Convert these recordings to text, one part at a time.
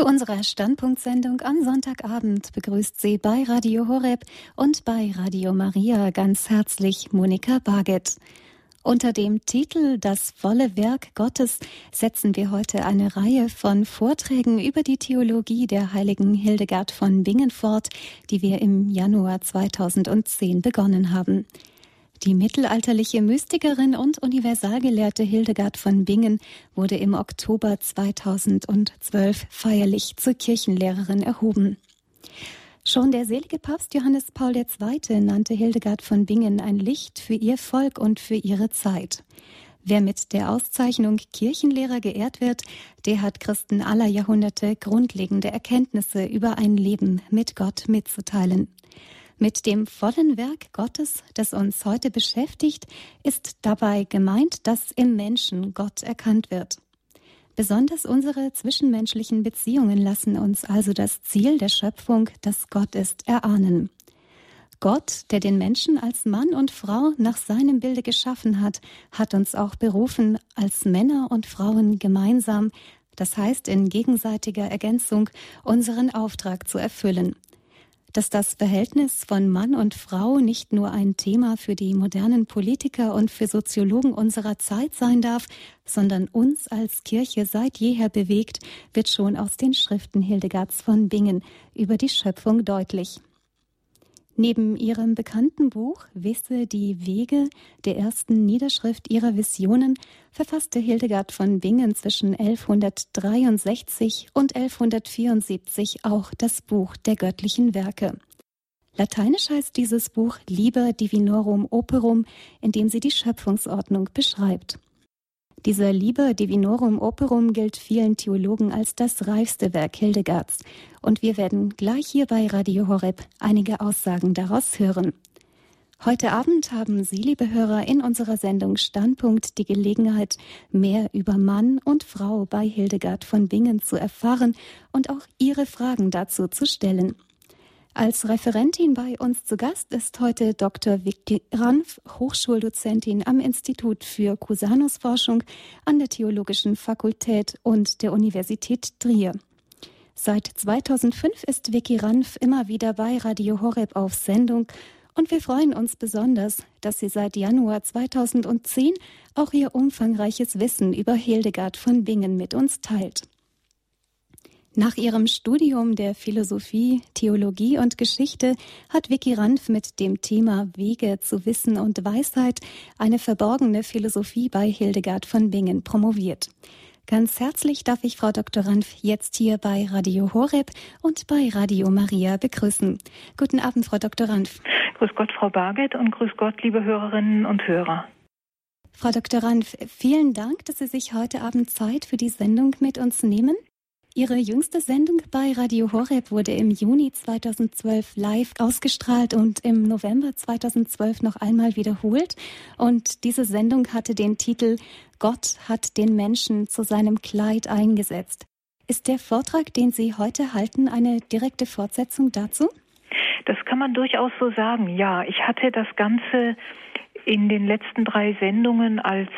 Zu unserer Standpunktsendung am Sonntagabend begrüßt sie bei Radio Horeb und bei Radio Maria ganz herzlich Monika Barget. Unter dem Titel Das volle Werk Gottes setzen wir heute eine Reihe von Vorträgen über die Theologie der heiligen Hildegard von Bingen fort, die wir im Januar 2010 begonnen haben. Die mittelalterliche Mystikerin und Universalgelehrte Hildegard von Bingen wurde im Oktober 2012 feierlich zur Kirchenlehrerin erhoben. Schon der selige Papst Johannes Paul II. nannte Hildegard von Bingen ein Licht für ihr Volk und für ihre Zeit. Wer mit der Auszeichnung Kirchenlehrer geehrt wird, der hat Christen aller Jahrhunderte grundlegende Erkenntnisse über ein Leben mit Gott mitzuteilen. Mit dem vollen Werk Gottes, das uns heute beschäftigt, ist dabei gemeint, dass im Menschen Gott erkannt wird. Besonders unsere zwischenmenschlichen Beziehungen lassen uns also das Ziel der Schöpfung, das Gott ist, erahnen. Gott, der den Menschen als Mann und Frau nach seinem Bilde geschaffen hat, hat uns auch berufen, als Männer und Frauen gemeinsam, das heißt in gegenseitiger Ergänzung, unseren Auftrag zu erfüllen dass das Verhältnis von Mann und Frau nicht nur ein Thema für die modernen Politiker und für Soziologen unserer Zeit sein darf, sondern uns als Kirche seit jeher bewegt, wird schon aus den Schriften Hildegards von Bingen über die Schöpfung deutlich. Neben ihrem bekannten Buch Wisse die Wege, der ersten Niederschrift ihrer Visionen, verfasste Hildegard von Bingen zwischen 1163 und 1174 auch das Buch der göttlichen Werke. Lateinisch heißt dieses Buch Liber Divinorum Operum, in dem sie die Schöpfungsordnung beschreibt. Dieser Liber Divinorum Operum gilt vielen Theologen als das reifste Werk Hildegards. Und wir werden gleich hier bei Radio Horeb einige Aussagen daraus hören. Heute Abend haben Sie, liebe Hörer, in unserer Sendung Standpunkt die Gelegenheit, mehr über Mann und Frau bei Hildegard von Bingen zu erfahren und auch Ihre Fragen dazu zu stellen. Als Referentin bei uns zu Gast ist heute Dr. Vicky Ranf, Hochschuldozentin am Institut für Cusanusforschung an der Theologischen Fakultät und der Universität Trier. Seit 2005 ist Vicky Ranf immer wieder bei Radio Horeb auf Sendung und wir freuen uns besonders, dass sie seit Januar 2010 auch ihr umfangreiches Wissen über Hildegard von Bingen mit uns teilt. Nach ihrem Studium der Philosophie, Theologie und Geschichte hat Vicky Ranf mit dem Thema Wege zu Wissen und Weisheit eine verborgene Philosophie bei Hildegard von Bingen promoviert. Ganz herzlich darf ich Frau Dr. Ranf jetzt hier bei Radio Horeb und bei Radio Maria begrüßen. Guten Abend, Frau Dr. Ranf. Grüß Gott, Frau Barget und grüß Gott, liebe Hörerinnen und Hörer. Frau Dr. Ranf, vielen Dank, dass Sie sich heute Abend Zeit für die Sendung mit uns nehmen. Ihre jüngste Sendung bei Radio Horeb wurde im Juni 2012 live ausgestrahlt und im November 2012 noch einmal wiederholt. Und diese Sendung hatte den Titel Gott hat den Menschen zu seinem Kleid eingesetzt. Ist der Vortrag, den Sie heute halten, eine direkte Fortsetzung dazu? Das kann man durchaus so sagen, ja. Ich hatte das Ganze in den letzten drei Sendungen als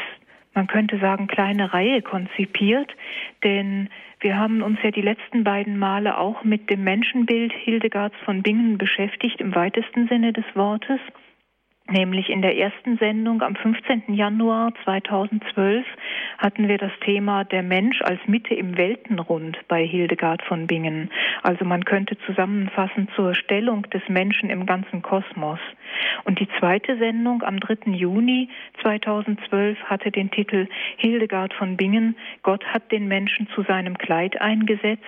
man könnte sagen, kleine Reihe konzipiert, denn wir haben uns ja die letzten beiden Male auch mit dem Menschenbild Hildegards von Bingen beschäftigt, im weitesten Sinne des Wortes. Nämlich in der ersten Sendung am 15. Januar 2012 hatten wir das Thema der Mensch als Mitte im Weltenrund bei Hildegard von Bingen. Also man könnte zusammenfassen zur Stellung des Menschen im ganzen Kosmos. Und die zweite Sendung am 3. Juni 2012 hatte den Titel Hildegard von Bingen, Gott hat den Menschen zu seinem Kleid eingesetzt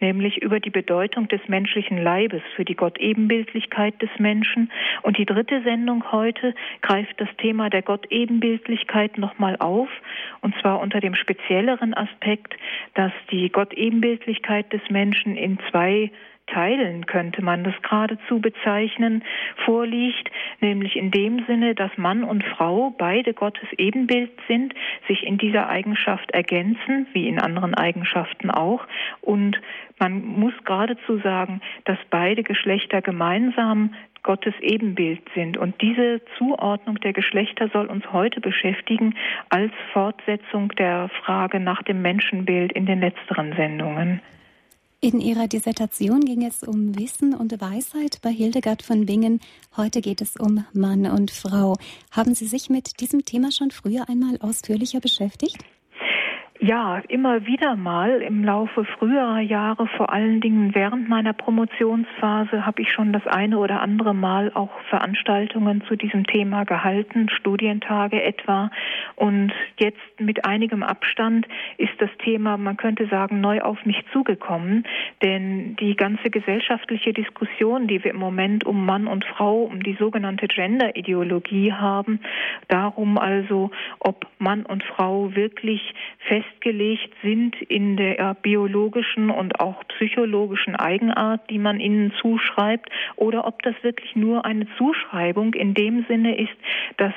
nämlich über die Bedeutung des menschlichen Leibes für die Gottebenbildlichkeit des Menschen. Und die dritte Sendung heute greift das Thema der Gottebenbildlichkeit nochmal auf, und zwar unter dem spezielleren Aspekt, dass die Gottebenbildlichkeit des Menschen in zwei Teilen könnte man das geradezu bezeichnen, vorliegt, nämlich in dem Sinne, dass Mann und Frau beide Gottes Ebenbild sind, sich in dieser Eigenschaft ergänzen, wie in anderen Eigenschaften auch, und man muss geradezu sagen, dass beide Geschlechter gemeinsam Gottes Ebenbild sind. Und diese Zuordnung der Geschlechter soll uns heute beschäftigen als Fortsetzung der Frage nach dem Menschenbild in den letzteren Sendungen. In ihrer Dissertation ging es um Wissen und Weisheit bei Hildegard von Bingen. Heute geht es um Mann und Frau. Haben Sie sich mit diesem Thema schon früher einmal ausführlicher beschäftigt? Ja, immer wieder mal im Laufe früherer Jahre, vor allen Dingen während meiner Promotionsphase, habe ich schon das eine oder andere Mal auch Veranstaltungen zu diesem Thema gehalten, Studientage etwa. Und jetzt mit einigem Abstand ist das Thema, man könnte sagen, neu auf mich zugekommen. Denn die ganze gesellschaftliche Diskussion, die wir im Moment um Mann und Frau, um die sogenannte Gender-Ideologie haben, darum also, ob Mann und Frau wirklich fest festgelegt sind in der biologischen und auch psychologischen Eigenart, die man ihnen zuschreibt, oder ob das wirklich nur eine Zuschreibung in dem Sinne ist, dass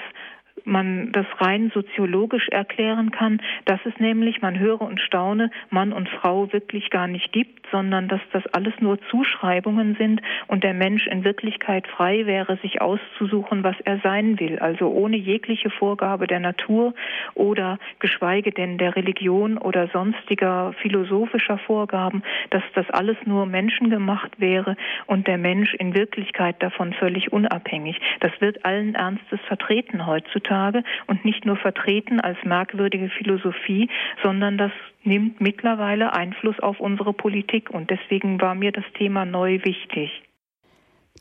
man das rein soziologisch erklären kann, dass es nämlich, man höre und staune, Mann und Frau wirklich gar nicht gibt, sondern dass das alles nur Zuschreibungen sind und der Mensch in Wirklichkeit frei wäre, sich auszusuchen, was er sein will, also ohne jegliche Vorgabe der Natur oder geschweige denn der Religion oder sonstiger philosophischer Vorgaben, dass das alles nur menschengemacht wäre und der Mensch in Wirklichkeit davon völlig unabhängig. Das wird allen Ernstes vertreten heutzutage heutzutage und nicht nur vertreten als merkwürdige Philosophie, sondern das nimmt mittlerweile Einfluss auf unsere Politik und deswegen war mir das Thema neu wichtig.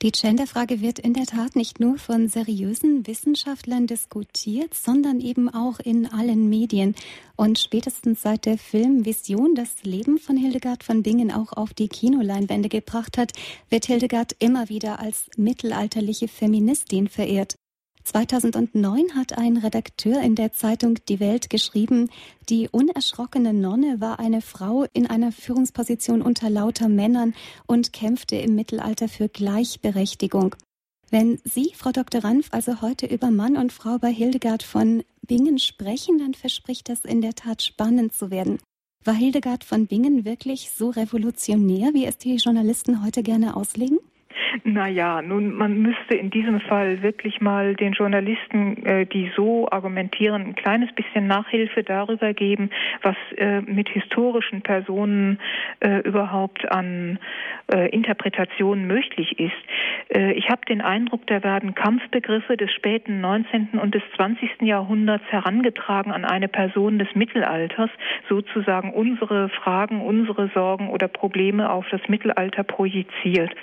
Die Genderfrage wird in der Tat nicht nur von seriösen Wissenschaftlern diskutiert, sondern eben auch in allen Medien. Und spätestens seit der Film Vision das Leben von Hildegard von Bingen auch auf die Kinoleinwände gebracht hat, wird Hildegard immer wieder als mittelalterliche Feministin verehrt. 2009 hat ein Redakteur in der Zeitung Die Welt geschrieben, die unerschrockene Nonne war eine Frau in einer Führungsposition unter lauter Männern und kämpfte im Mittelalter für Gleichberechtigung. Wenn Sie, Frau Dr. Ranf, also heute über Mann und Frau bei Hildegard von Bingen sprechen, dann verspricht das in der Tat spannend zu werden. War Hildegard von Bingen wirklich so revolutionär, wie es die Journalisten heute gerne auslegen? Naja, nun, man müsste in diesem Fall wirklich mal den Journalisten, äh, die so argumentieren, ein kleines bisschen Nachhilfe darüber geben, was äh, mit historischen Personen äh, überhaupt an äh, Interpretationen möglich ist. Äh, ich habe den Eindruck, da werden Kampfbegriffe des späten 19. und des 20. Jahrhunderts herangetragen an eine Person des Mittelalters, sozusagen unsere Fragen, unsere Sorgen oder Probleme auf das Mittelalter projiziert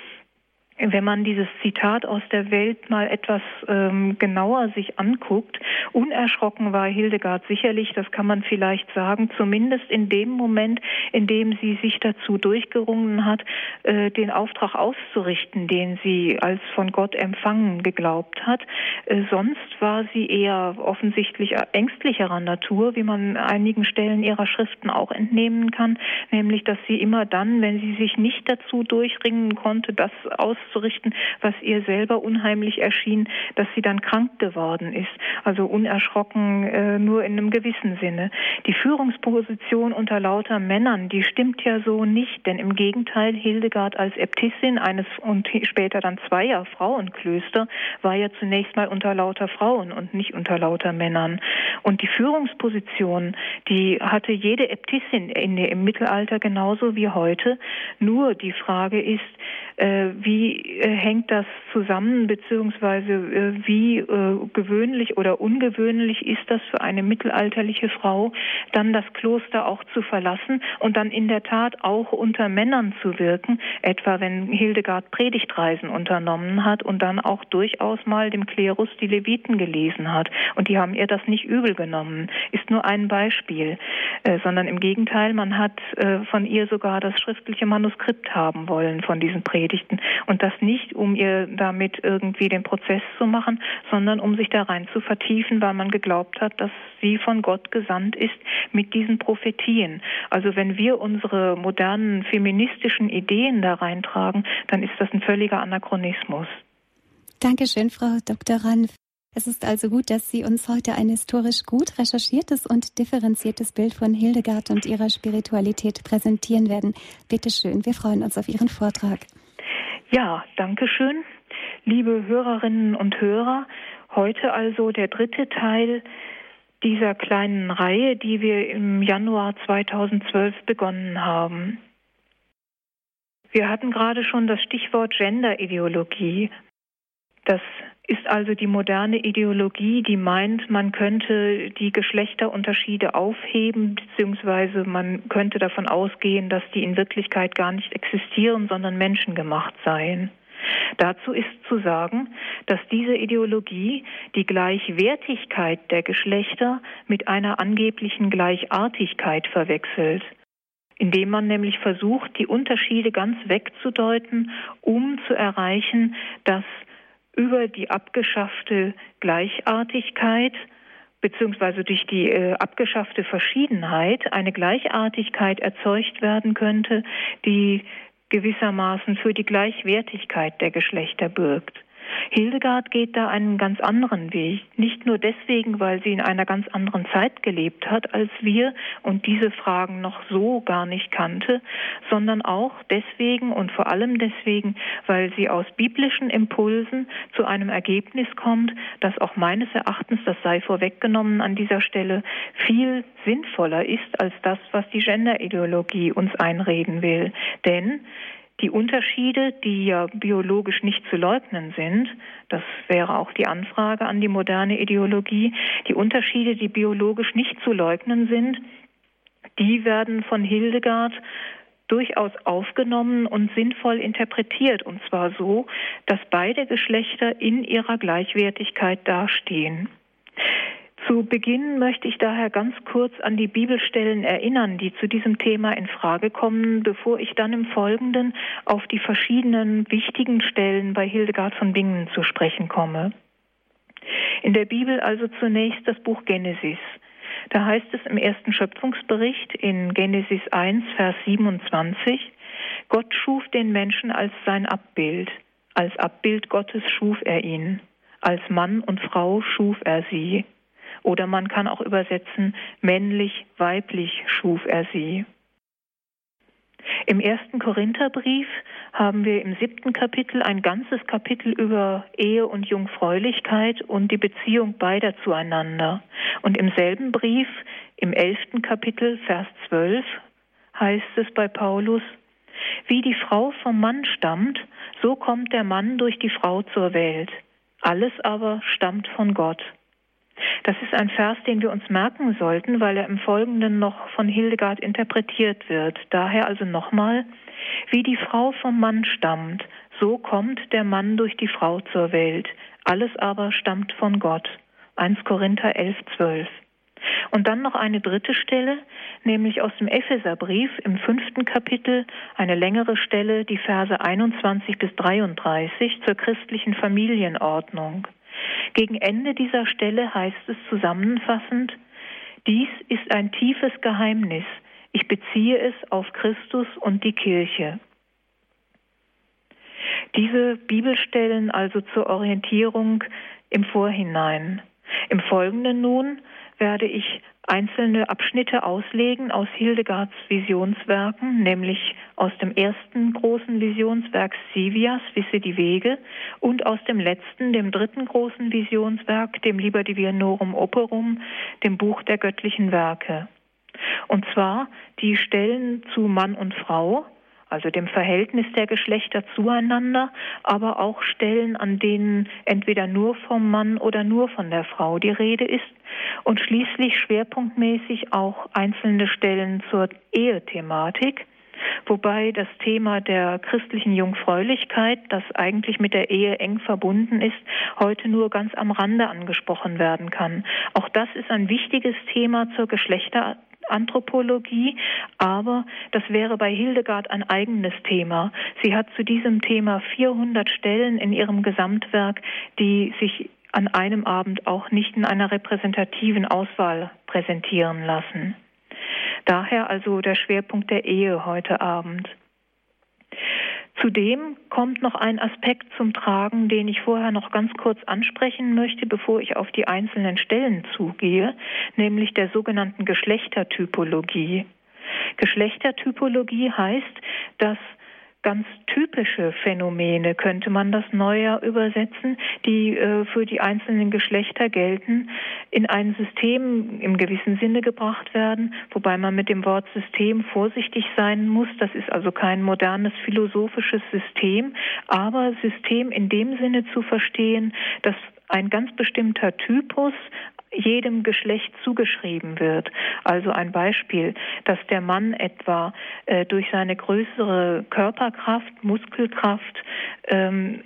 wenn man dieses Zitat aus der Welt mal etwas ähm, genauer sich anguckt, unerschrocken war Hildegard sicherlich, das kann man vielleicht sagen, zumindest in dem Moment, in dem sie sich dazu durchgerungen hat, äh, den Auftrag auszurichten, den sie als von Gott empfangen geglaubt hat. Äh, sonst war sie eher offensichtlich ängstlicherer Natur, wie man einigen Stellen ihrer Schriften auch entnehmen kann, nämlich dass sie immer dann, wenn sie sich nicht dazu durchringen konnte, das aus auszurichten, was ihr selber unheimlich erschien, dass sie dann krank geworden ist. Also unerschrocken äh, nur in einem gewissen Sinne. Die Führungsposition unter lauter Männern, die stimmt ja so nicht, denn im Gegenteil, Hildegard als Äbtissin eines und später dann zweier Frauenklöster war ja zunächst mal unter lauter Frauen und nicht unter lauter Männern. Und die Führungsposition, die hatte jede Äbtissin in, im Mittelalter genauso wie heute. Nur die Frage ist, äh, wie äh, hängt das zusammen, beziehungsweise äh, wie äh, gewöhnlich oder ungewöhnlich ist das für eine mittelalterliche Frau, dann das Kloster auch zu verlassen und dann in der Tat auch unter Männern zu wirken, etwa wenn Hildegard Predigtreisen unternommen hat und dann auch durchaus mal dem Klerus die Leviten gelesen hat. Und die haben ihr das nicht übel genommen. Ist nur ein Beispiel, sondern im Gegenteil, man hat von ihr sogar das schriftliche Manuskript haben wollen von diesen Predigten. Und das nicht, um ihr damit irgendwie den Prozess zu machen, sondern um sich da rein zu vertiefen, weil man geglaubt hat, dass sie von Gott gesandt ist mit diesen Prophetien. Also wenn wir unsere modernen feministischen Ideen da reintragen, dann ist das ein völliger Anachronismus. Dankeschön, Frau Dr. Ranf. Es ist also gut, dass Sie uns heute ein historisch gut recherchiertes und differenziertes Bild von Hildegard und ihrer Spiritualität präsentieren werden. Bitte schön, wir freuen uns auf Ihren Vortrag. Ja, danke schön. Liebe Hörerinnen und Hörer, heute also der dritte Teil dieser kleinen Reihe, die wir im Januar 2012 begonnen haben. Wir hatten gerade schon das Stichwort Genderideologie. Das ist also die moderne Ideologie, die meint, man könnte die Geschlechterunterschiede aufheben, beziehungsweise man könnte davon ausgehen, dass die in Wirklichkeit gar nicht existieren, sondern menschengemacht seien. Dazu ist zu sagen, dass diese Ideologie die Gleichwertigkeit der Geschlechter mit einer angeblichen Gleichartigkeit verwechselt indem man nämlich versucht, die Unterschiede ganz wegzudeuten, um zu erreichen, dass über die abgeschaffte Gleichartigkeit beziehungsweise durch die äh, abgeschaffte Verschiedenheit eine Gleichartigkeit erzeugt werden könnte, die gewissermaßen für die Gleichwertigkeit der Geschlechter birgt. Hildegard geht da einen ganz anderen Weg. Nicht nur deswegen, weil sie in einer ganz anderen Zeit gelebt hat als wir und diese Fragen noch so gar nicht kannte, sondern auch deswegen und vor allem deswegen, weil sie aus biblischen Impulsen zu einem Ergebnis kommt, das auch meines Erachtens, das sei vorweggenommen an dieser Stelle, viel sinnvoller ist als das, was die Genderideologie uns einreden will. Denn die Unterschiede, die ja biologisch nicht zu leugnen sind, das wäre auch die Anfrage an die moderne Ideologie, die Unterschiede, die biologisch nicht zu leugnen sind, die werden von Hildegard durchaus aufgenommen und sinnvoll interpretiert, und zwar so, dass beide Geschlechter in ihrer Gleichwertigkeit dastehen. Zu Beginn möchte ich daher ganz kurz an die Bibelstellen erinnern, die zu diesem Thema in Frage kommen, bevor ich dann im Folgenden auf die verschiedenen wichtigen Stellen bei Hildegard von Bingen zu sprechen komme. In der Bibel also zunächst das Buch Genesis. Da heißt es im ersten Schöpfungsbericht in Genesis 1, Vers 27, Gott schuf den Menschen als sein Abbild. Als Abbild Gottes schuf er ihn. Als Mann und Frau schuf er sie. Oder man kann auch übersetzen, männlich, weiblich schuf er sie. Im ersten Korintherbrief haben wir im siebten Kapitel ein ganzes Kapitel über Ehe und Jungfräulichkeit und die Beziehung beider zueinander. Und im selben Brief, im elften Kapitel, Vers 12, heißt es bei Paulus, wie die Frau vom Mann stammt, so kommt der Mann durch die Frau zur Welt. Alles aber stammt von Gott. Das ist ein Vers, den wir uns merken sollten, weil er im Folgenden noch von Hildegard interpretiert wird. Daher also nochmal, wie die Frau vom Mann stammt, so kommt der Mann durch die Frau zur Welt. Alles aber stammt von Gott. 1 Korinther 11, 12. Und dann noch eine dritte Stelle, nämlich aus dem Epheserbrief im fünften Kapitel, eine längere Stelle, die Verse 21 bis 33 zur christlichen Familienordnung. Gegen Ende dieser Stelle heißt es zusammenfassend, dies ist ein tiefes Geheimnis. Ich beziehe es auf Christus und die Kirche. Diese Bibelstellen also zur Orientierung im Vorhinein. Im Folgenden nun werde ich einzelne Abschnitte auslegen aus Hildegards Visionswerken, nämlich aus dem ersten großen Visionswerk Sivias, Wisse die Wege, und aus dem letzten, dem dritten großen Visionswerk, dem Liber Divinorum Operum, dem Buch der göttlichen Werke. Und zwar die Stellen zu Mann und Frau, also dem Verhältnis der Geschlechter zueinander, aber auch Stellen, an denen entweder nur vom Mann oder nur von der Frau die Rede ist und schließlich schwerpunktmäßig auch einzelne Stellen zur Ehethematik, wobei das Thema der christlichen Jungfräulichkeit, das eigentlich mit der Ehe eng verbunden ist, heute nur ganz am Rande angesprochen werden kann. Auch das ist ein wichtiges Thema zur Geschlechter Anthropologie, aber das wäre bei Hildegard ein eigenes Thema. Sie hat zu diesem Thema 400 Stellen in ihrem Gesamtwerk, die sich an einem Abend auch nicht in einer repräsentativen Auswahl präsentieren lassen. Daher also der Schwerpunkt der Ehe heute Abend. Zudem kommt noch ein Aspekt zum Tragen, den ich vorher noch ganz kurz ansprechen möchte, bevor ich auf die einzelnen Stellen zugehe, nämlich der sogenannten Geschlechtertypologie. Geschlechtertypologie heißt, dass ganz typische Phänomene, könnte man das neuer übersetzen, die äh, für die einzelnen Geschlechter gelten, in ein System im gewissen Sinne gebracht werden, wobei man mit dem Wort System vorsichtig sein muss. Das ist also kein modernes philosophisches System, aber System in dem Sinne zu verstehen, dass ein ganz bestimmter Typus jedem Geschlecht zugeschrieben wird. Also ein Beispiel, dass der Mann etwa äh, durch seine größere Körperkraft, Muskelkraft ähm,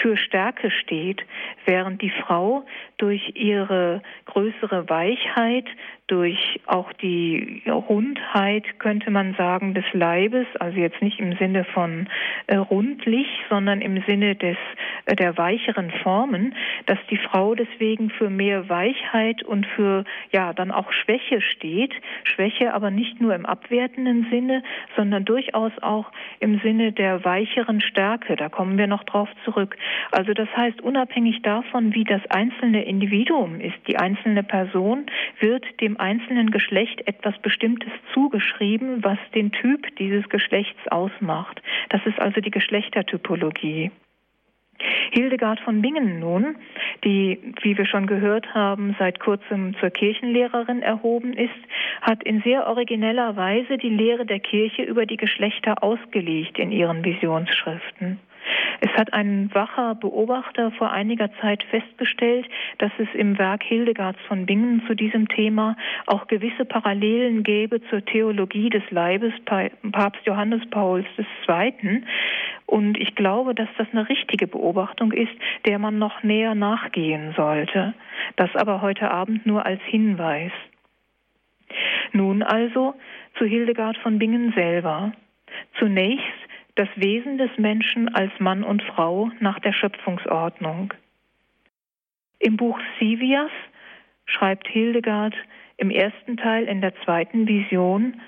für Stärke steht, während die Frau durch ihre größere Weichheit, durch auch die Rundheit, könnte man sagen, des Leibes, also jetzt nicht im Sinne von äh, rundlich, sondern im Sinne des, äh, der weicheren Formen, dass die Frau deswegen für mehr Weichheit und für, ja, dann auch Schwäche steht. Schwäche aber nicht nur im abwertenden Sinne, sondern durchaus auch im Sinne der weicheren Stärke. Da kommen wir noch drauf zurück. Also das heißt, unabhängig davon, wie das einzelne Individuum ist, die einzelne Person, wird dem einzelnen Geschlecht etwas Bestimmtes zugeschrieben, was den Typ dieses Geschlechts ausmacht. Das ist also die Geschlechtertypologie. Hildegard von Bingen nun, die, wie wir schon gehört haben, seit kurzem zur Kirchenlehrerin erhoben ist, hat in sehr origineller Weise die Lehre der Kirche über die Geschlechter ausgelegt in ihren Visionsschriften. Es hat ein wacher Beobachter vor einiger Zeit festgestellt, dass es im Werk Hildegards von Bingen zu diesem Thema auch gewisse Parallelen gäbe zur Theologie des Leibes Papst Johannes Pauls II. Und ich glaube, dass das eine richtige Beobachtung ist, der man noch näher nachgehen sollte. Das aber heute Abend nur als Hinweis. Nun also zu Hildegard von Bingen selber. Zunächst das Wesen des Menschen als Mann und Frau nach der Schöpfungsordnung. Im Buch Sivias schreibt Hildegard im ersten Teil in der zweiten Vision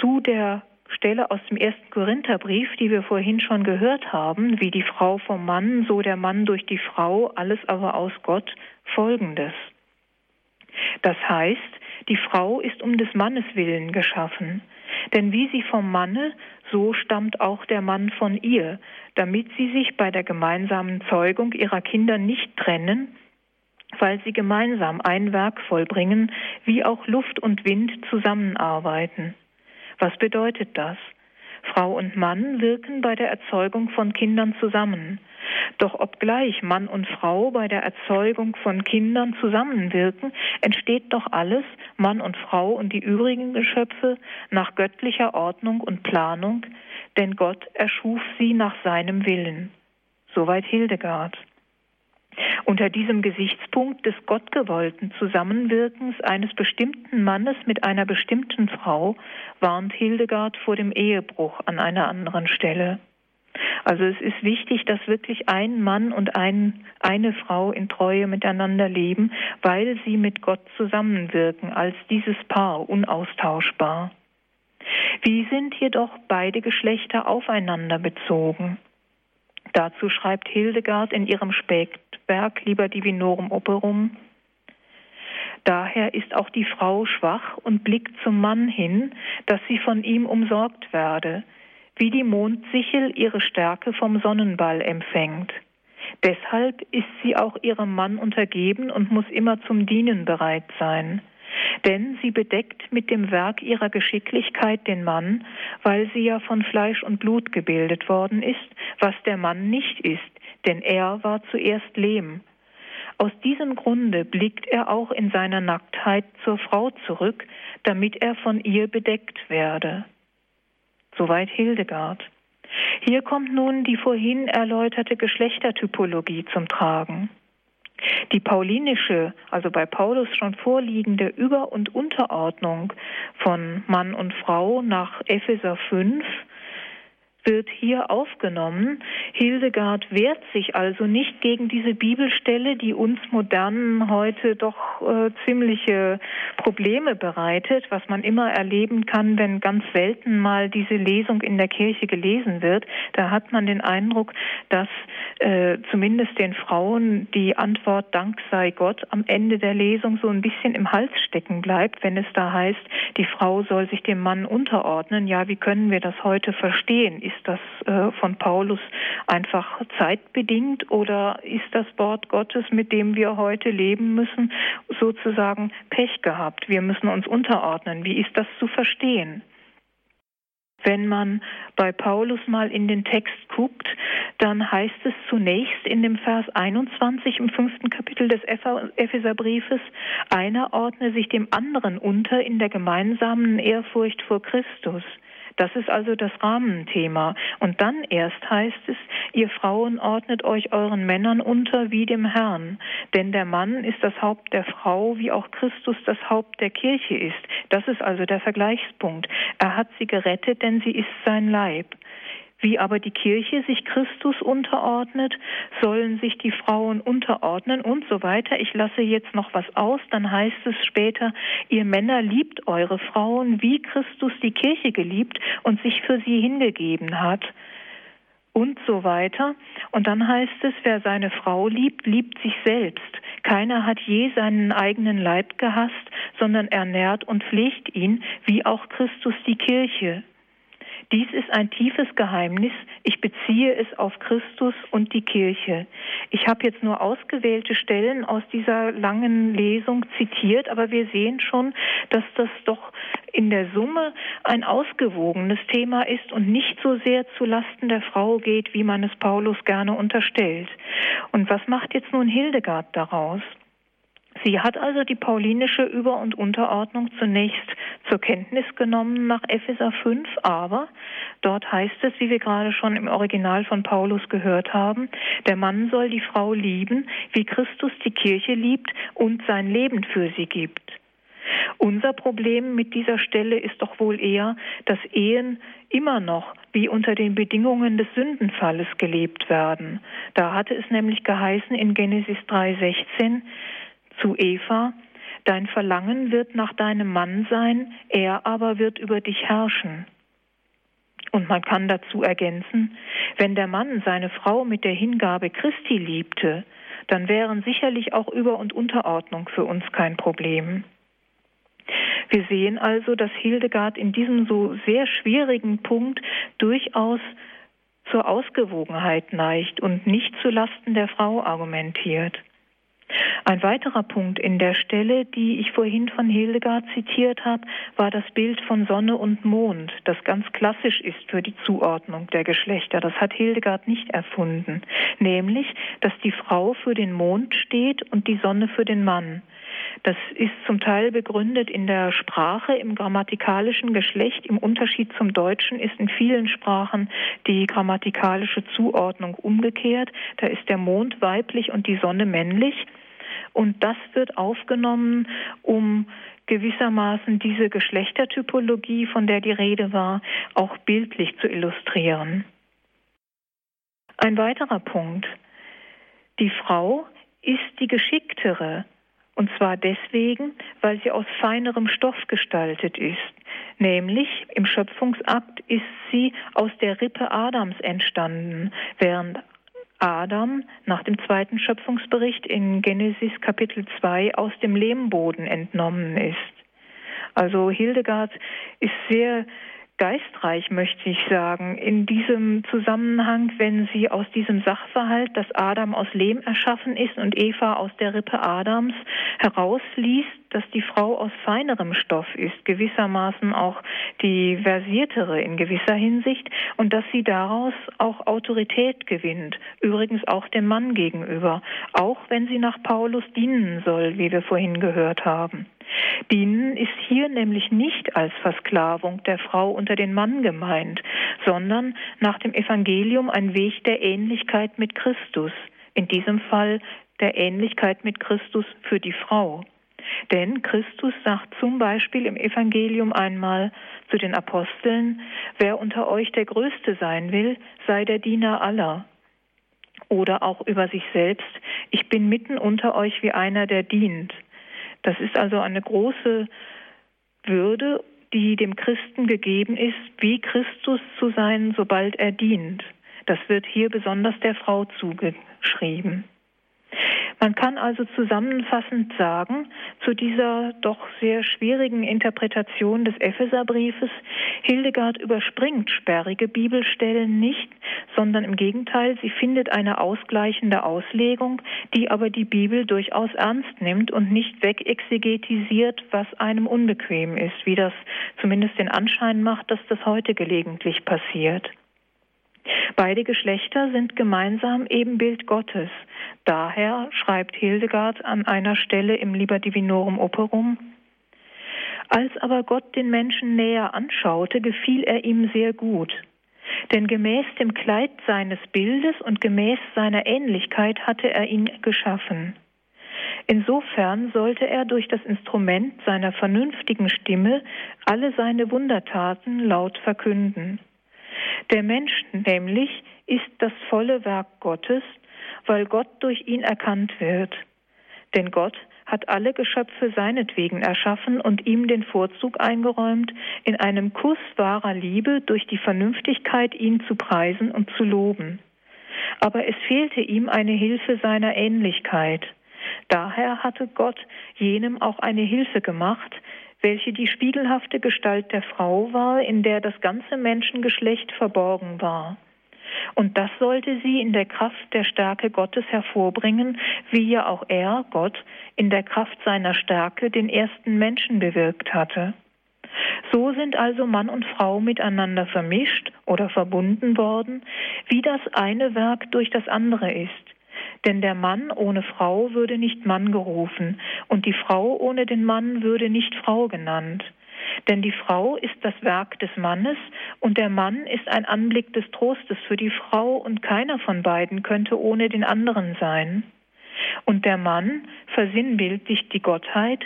zu der Stelle aus dem ersten Korintherbrief, die wir vorhin schon gehört haben, wie die Frau vom Mann, so der Mann durch die Frau, alles aber aus Gott, folgendes. Das heißt, die Frau ist um des Mannes willen geschaffen. Denn wie sie vom Manne, so stammt auch der Mann von ihr, damit sie sich bei der gemeinsamen Zeugung ihrer Kinder nicht trennen, weil sie gemeinsam ein Werk vollbringen, wie auch Luft und Wind zusammenarbeiten. Was bedeutet das? Frau und Mann wirken bei der Erzeugung von Kindern zusammen. Doch obgleich Mann und Frau bei der Erzeugung von Kindern zusammenwirken, entsteht doch alles, Mann und Frau und die übrigen Geschöpfe, nach göttlicher Ordnung und Planung, denn Gott erschuf sie nach seinem Willen. Soweit Hildegard. Unter diesem Gesichtspunkt des gottgewollten Zusammenwirkens eines bestimmten Mannes mit einer bestimmten Frau warnt Hildegard vor dem Ehebruch an einer anderen Stelle. Also es ist wichtig, dass wirklich ein Mann und ein, eine Frau in Treue miteinander leben, weil sie mit Gott zusammenwirken, als dieses Paar unaustauschbar. Wie sind jedoch beide Geschlechter aufeinander bezogen? Dazu schreibt Hildegard in ihrem Spätwerk Liber Divinorum Operum, Daher ist auch die Frau schwach und blickt zum Mann hin, dass sie von ihm umsorgt werde, wie die Mondsichel ihre Stärke vom Sonnenball empfängt. Deshalb ist sie auch ihrem Mann untergeben und muss immer zum Dienen bereit sein. Denn sie bedeckt mit dem Werk ihrer Geschicklichkeit den Mann, weil sie ja von Fleisch und Blut gebildet worden ist, was der Mann nicht ist, denn er war zuerst Lehm. Aus diesem Grunde blickt er auch in seiner Nacktheit zur Frau zurück, damit er von ihr bedeckt werde. Soweit Hildegard. Hier kommt nun die vorhin erläuterte Geschlechtertypologie zum Tragen. Die paulinische, also bei Paulus schon vorliegende Über- und Unterordnung von Mann und Frau nach Epheser 5 wird hier aufgenommen. Hildegard wehrt sich also nicht gegen diese Bibelstelle, die uns Modernen heute doch äh, ziemliche Probleme bereitet, was man immer erleben kann, wenn ganz selten mal diese Lesung in der Kirche gelesen wird. Da hat man den Eindruck, dass äh, zumindest den Frauen die Antwort Dank sei Gott am Ende der Lesung so ein bisschen im Hals stecken bleibt, wenn es da heißt, die Frau soll sich dem Mann unterordnen. Ja, wie können wir das heute verstehen? Ist das äh, von Paulus einfach zeitbedingt oder ist das Wort Gottes, mit dem wir heute leben müssen, sozusagen Pech gehabt? Wir müssen uns unterordnen. Wie ist das zu verstehen? Wenn man bei Paulus mal in den Text guckt, dann heißt es zunächst in dem Vers 21 im fünften Kapitel des Epheserbriefes, einer ordne sich dem anderen unter in der gemeinsamen Ehrfurcht vor Christus. Das ist also das Rahmenthema. Und dann erst heißt es, ihr Frauen ordnet euch euren Männern unter wie dem Herrn. Denn der Mann ist das Haupt der Frau, wie auch Christus das Haupt der Kirche ist. Das ist also der Vergleichspunkt. Er hat sie gerettet, denn sie ist sein Leib. Wie aber die Kirche sich Christus unterordnet, sollen sich die Frauen unterordnen und so weiter. Ich lasse jetzt noch was aus, dann heißt es später, ihr Männer liebt eure Frauen, wie Christus die Kirche geliebt und sich für sie hingegeben hat und so weiter. Und dann heißt es, wer seine Frau liebt, liebt sich selbst. Keiner hat je seinen eigenen Leib gehasst, sondern ernährt und pflegt ihn, wie auch Christus die Kirche. Dies ist ein tiefes Geheimnis. Ich beziehe es auf Christus und die Kirche. Ich habe jetzt nur ausgewählte Stellen aus dieser langen Lesung zitiert, aber wir sehen schon, dass das doch in der Summe ein ausgewogenes Thema ist und nicht so sehr zu Lasten der Frau geht, wie man es Paulus gerne unterstellt. Und was macht jetzt nun Hildegard daraus? Sie hat also die paulinische Über- und Unterordnung zunächst zur Kenntnis genommen nach Epheser 5, aber dort heißt es, wie wir gerade schon im Original von Paulus gehört haben, der Mann soll die Frau lieben, wie Christus die Kirche liebt und sein Leben für sie gibt. Unser Problem mit dieser Stelle ist doch wohl eher, dass Ehen immer noch wie unter den Bedingungen des Sündenfalles gelebt werden. Da hatte es nämlich geheißen in Genesis 3,16, zu Eva, Dein Verlangen wird nach deinem Mann sein, er aber wird über dich herrschen. Und man kann dazu ergänzen, wenn der Mann seine Frau mit der Hingabe Christi liebte, dann wären sicherlich auch Über- und Unterordnung für uns kein Problem. Wir sehen also, dass Hildegard in diesem so sehr schwierigen Punkt durchaus zur Ausgewogenheit neigt und nicht zu Lasten der Frau argumentiert. Ein weiterer Punkt in der Stelle, die ich vorhin von Hildegard zitiert habe, war das Bild von Sonne und Mond, das ganz klassisch ist für die Zuordnung der Geschlechter. Das hat Hildegard nicht erfunden, nämlich, dass die Frau für den Mond steht und die Sonne für den Mann. Das ist zum Teil begründet in der Sprache, im grammatikalischen Geschlecht. Im Unterschied zum Deutschen ist in vielen Sprachen die grammatikalische Zuordnung umgekehrt. Da ist der Mond weiblich und die Sonne männlich. Und das wird aufgenommen, um gewissermaßen diese Geschlechtertypologie, von der die Rede war, auch bildlich zu illustrieren. Ein weiterer Punkt. Die Frau ist die geschicktere, und zwar deswegen, weil sie aus feinerem Stoff gestaltet ist. Nämlich im Schöpfungsakt ist sie aus der Rippe Adams entstanden, während Adam nach dem zweiten Schöpfungsbericht in Genesis Kapitel 2 aus dem Lehmboden entnommen ist. Also Hildegard ist sehr geistreich, möchte ich sagen, in diesem Zusammenhang, wenn sie aus diesem Sachverhalt, dass Adam aus Lehm erschaffen ist und Eva aus der Rippe Adams, herausliest, dass die Frau aus feinerem Stoff ist, gewissermaßen auch die versiertere in gewisser Hinsicht und dass sie daraus auch Autorität gewinnt, übrigens auch dem Mann gegenüber, auch wenn sie nach Paulus dienen soll, wie wir vorhin gehört haben. Dienen ist hier nämlich nicht als Versklavung der Frau unter den Mann gemeint, sondern nach dem Evangelium ein Weg der Ähnlichkeit mit Christus, in diesem Fall der Ähnlichkeit mit Christus für die Frau. Denn Christus sagt zum Beispiel im Evangelium einmal zu den Aposteln, wer unter euch der Größte sein will, sei der Diener aller. Oder auch über sich selbst, ich bin mitten unter euch wie einer, der dient. Das ist also eine große Würde, die dem Christen gegeben ist, wie Christus zu sein, sobald er dient. Das wird hier besonders der Frau zugeschrieben. Man kann also zusammenfassend sagen, zu dieser doch sehr schwierigen Interpretation des Epheserbriefes, Hildegard überspringt sperrige Bibelstellen nicht, sondern im Gegenteil, sie findet eine ausgleichende Auslegung, die aber die Bibel durchaus ernst nimmt und nicht wegexegetisiert, was einem unbequem ist, wie das zumindest den Anschein macht, dass das heute gelegentlich passiert. Beide Geschlechter sind gemeinsam Ebenbild Gottes. Daher schreibt Hildegard an einer Stelle im Liber Divinorum Operum, als aber Gott den Menschen näher anschaute, gefiel er ihm sehr gut. Denn gemäß dem Kleid seines Bildes und gemäß seiner Ähnlichkeit hatte er ihn geschaffen. Insofern sollte er durch das Instrument seiner vernünftigen Stimme alle seine Wundertaten laut verkünden. Der Mensch nämlich ist das volle Werk Gottes, weil Gott durch ihn erkannt wird. Denn Gott hat alle Geschöpfe seinetwegen erschaffen und ihm den Vorzug eingeräumt, in einem Kuss wahrer Liebe durch die Vernünftigkeit ihn zu preisen und zu loben. Aber es fehlte ihm eine Hilfe seiner Ähnlichkeit. Daher hatte Gott jenem auch eine Hilfe gemacht, welche die spiegelhafte Gestalt der Frau war, in der das ganze Menschengeschlecht verborgen war. Und das sollte sie in der Kraft der Stärke Gottes hervorbringen, wie ja auch er, Gott, in der Kraft seiner Stärke den ersten Menschen bewirkt hatte. So sind also Mann und Frau miteinander vermischt oder verbunden worden, wie das eine Werk durch das andere ist. Denn der Mann ohne Frau würde nicht Mann gerufen, und die Frau ohne den Mann würde nicht Frau genannt. Denn die Frau ist das Werk des Mannes und der Mann ist ein Anblick des Trostes für die Frau und keiner von beiden könnte ohne den anderen sein. Und der Mann versinnbildlicht die Gottheit,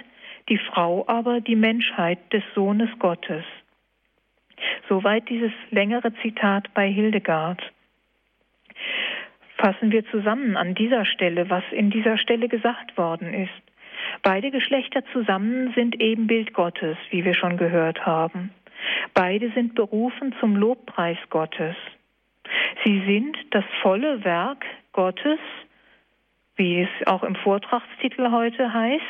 die Frau aber die Menschheit des Sohnes Gottes. Soweit dieses längere Zitat bei Hildegard. Fassen wir zusammen an dieser Stelle, was in dieser Stelle gesagt worden ist. Beide Geschlechter zusammen sind Ebenbild Gottes, wie wir schon gehört haben. Beide sind berufen zum Lobpreis Gottes. Sie sind das volle Werk Gottes, wie es auch im Vortragstitel heute heißt,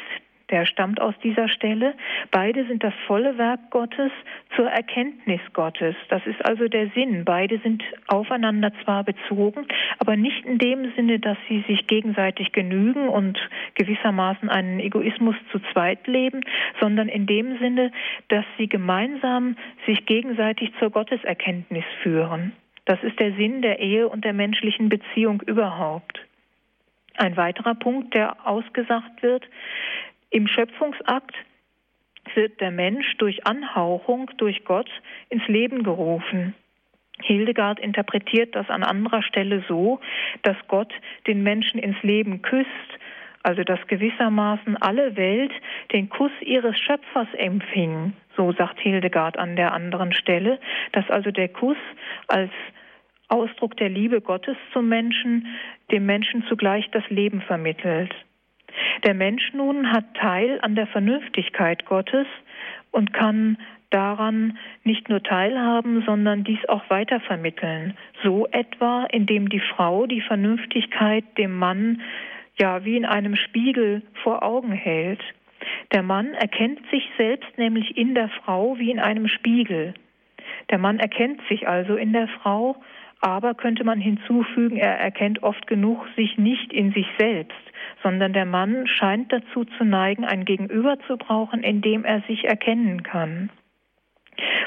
der stammt aus dieser Stelle. Beide sind das volle Werk Gottes zur Erkenntnis Gottes. Das ist also der Sinn. Beide sind aufeinander zwar bezogen, aber nicht in dem Sinne, dass sie sich gegenseitig genügen und gewissermaßen einen Egoismus zu zweit leben, sondern in dem Sinne, dass sie gemeinsam sich gegenseitig zur Gotteserkenntnis führen. Das ist der Sinn der Ehe und der menschlichen Beziehung überhaupt. Ein weiterer Punkt, der ausgesagt wird, im Schöpfungsakt wird der Mensch durch Anhauchung durch Gott ins Leben gerufen. Hildegard interpretiert das an anderer Stelle so, dass Gott den Menschen ins Leben küsst, also dass gewissermaßen alle Welt den Kuss ihres Schöpfers empfing. So sagt Hildegard an der anderen Stelle, dass also der Kuss als Ausdruck der Liebe Gottes zum Menschen dem Menschen zugleich das Leben vermittelt. Der Mensch nun hat Teil an der Vernünftigkeit Gottes und kann daran nicht nur teilhaben, sondern dies auch weitervermitteln. So etwa, indem die Frau die Vernünftigkeit dem Mann ja wie in einem Spiegel vor Augen hält. Der Mann erkennt sich selbst nämlich in der Frau wie in einem Spiegel. Der Mann erkennt sich also in der Frau, aber könnte man hinzufügen, er erkennt oft genug sich nicht in sich selbst sondern der Mann scheint dazu zu neigen, ein Gegenüber zu brauchen, in dem er sich erkennen kann.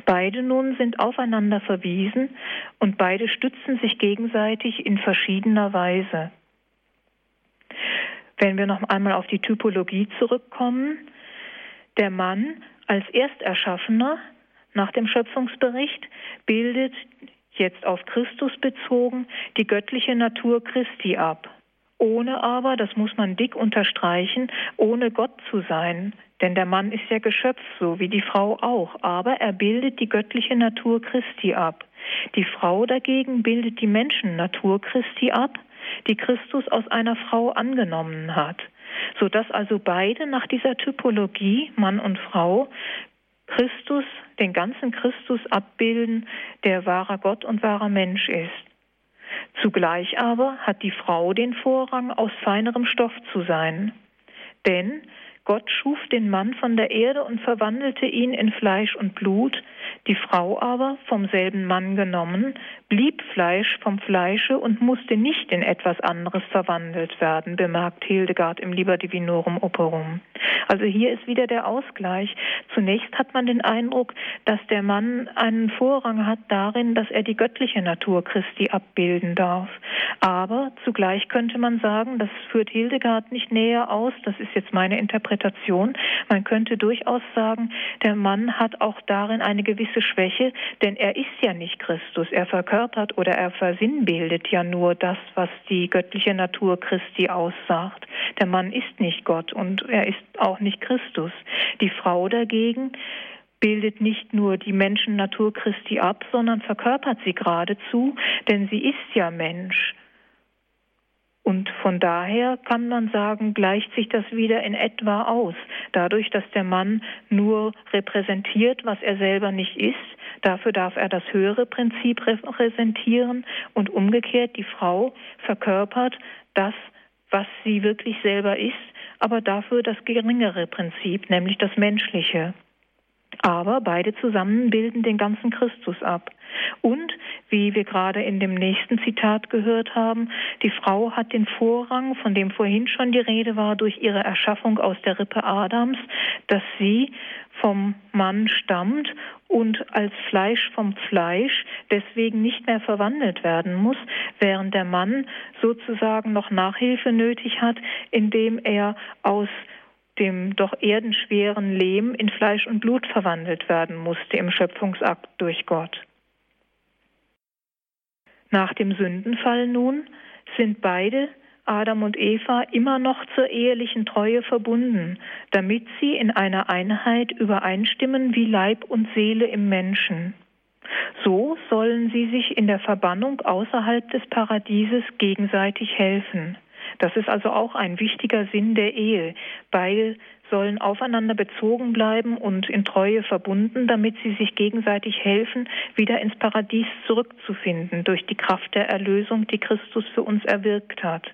Beide nun sind aufeinander verwiesen und beide stützen sich gegenseitig in verschiedener Weise. Wenn wir noch einmal auf die Typologie zurückkommen, der Mann als Ersterschaffener nach dem Schöpfungsbericht bildet jetzt auf Christus bezogen die göttliche Natur Christi ab ohne aber, das muss man dick unterstreichen, ohne Gott zu sein. Denn der Mann ist ja Geschöpf, so wie die Frau auch, aber er bildet die göttliche Natur Christi ab. Die Frau dagegen bildet die Menschennatur Christi ab, die Christus aus einer Frau angenommen hat, so dass also beide nach dieser Typologie, Mann und Frau, Christus, den ganzen Christus abbilden, der wahrer Gott und wahrer Mensch ist. Zugleich aber hat die Frau den Vorrang, aus feinerem Stoff zu sein. Denn Gott schuf den Mann von der Erde und verwandelte ihn in Fleisch und Blut, die Frau aber, vom selben Mann genommen, blieb Fleisch vom Fleische und musste nicht in etwas anderes verwandelt werden, bemerkt Hildegard im Liber Divinorum Operum. Also hier ist wieder der Ausgleich. Zunächst hat man den Eindruck, dass der Mann einen Vorrang hat darin, dass er die göttliche Natur Christi abbilden darf. Aber zugleich könnte man sagen, das führt Hildegard nicht näher aus, das ist jetzt meine Interpretation. Man könnte durchaus sagen, der Mann hat auch darin eine gewisse Schwäche, denn er ist ja nicht Christus. Er verkörpert oder er versinnbildet ja nur das, was die göttliche Natur Christi aussagt. Der Mann ist nicht Gott und er ist auch nicht Christus. Die Frau dagegen bildet nicht nur die Menschennatur Christi ab, sondern verkörpert sie geradezu, denn sie ist ja Mensch. Und von daher kann man sagen, gleicht sich das wieder in etwa aus. Dadurch, dass der Mann nur repräsentiert, was er selber nicht ist, dafür darf er das höhere Prinzip repräsentieren und umgekehrt die Frau verkörpert das, was sie wirklich selber ist, aber dafür das geringere Prinzip, nämlich das menschliche. Aber beide zusammen bilden den ganzen Christus ab. Und, wie wir gerade in dem nächsten Zitat gehört haben, die Frau hat den Vorrang, von dem vorhin schon die Rede war, durch ihre Erschaffung aus der Rippe Adams, dass sie vom Mann stammt und als Fleisch vom Fleisch deswegen nicht mehr verwandelt werden muss, während der Mann sozusagen noch Nachhilfe nötig hat, indem er aus dem doch erdenschweren Lehm in Fleisch und Blut verwandelt werden musste im Schöpfungsakt durch Gott. Nach dem Sündenfall nun sind beide, Adam und Eva, immer noch zur ehelichen Treue verbunden, damit sie in einer Einheit übereinstimmen wie Leib und Seele im Menschen. So sollen sie sich in der Verbannung außerhalb des Paradieses gegenseitig helfen. Das ist also auch ein wichtiger Sinn der Ehe. Beide sollen aufeinander bezogen bleiben und in Treue verbunden, damit sie sich gegenseitig helfen, wieder ins Paradies zurückzufinden durch die Kraft der Erlösung, die Christus für uns erwirkt hat.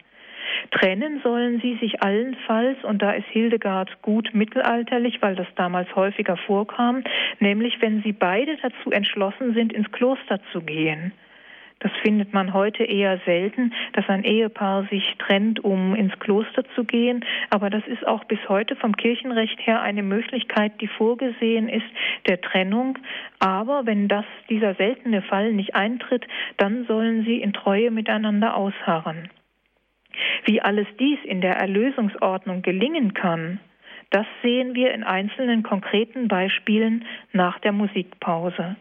Trennen sollen sie sich allenfalls, und da ist Hildegard gut mittelalterlich, weil das damals häufiger vorkam, nämlich wenn sie beide dazu entschlossen sind, ins Kloster zu gehen. Das findet man heute eher selten, dass ein Ehepaar sich trennt, um ins Kloster zu gehen. Aber das ist auch bis heute vom Kirchenrecht her eine Möglichkeit, die vorgesehen ist, der Trennung. Aber wenn das, dieser seltene Fall nicht eintritt, dann sollen sie in Treue miteinander ausharren. Wie alles dies in der Erlösungsordnung gelingen kann, das sehen wir in einzelnen konkreten Beispielen nach der Musikpause.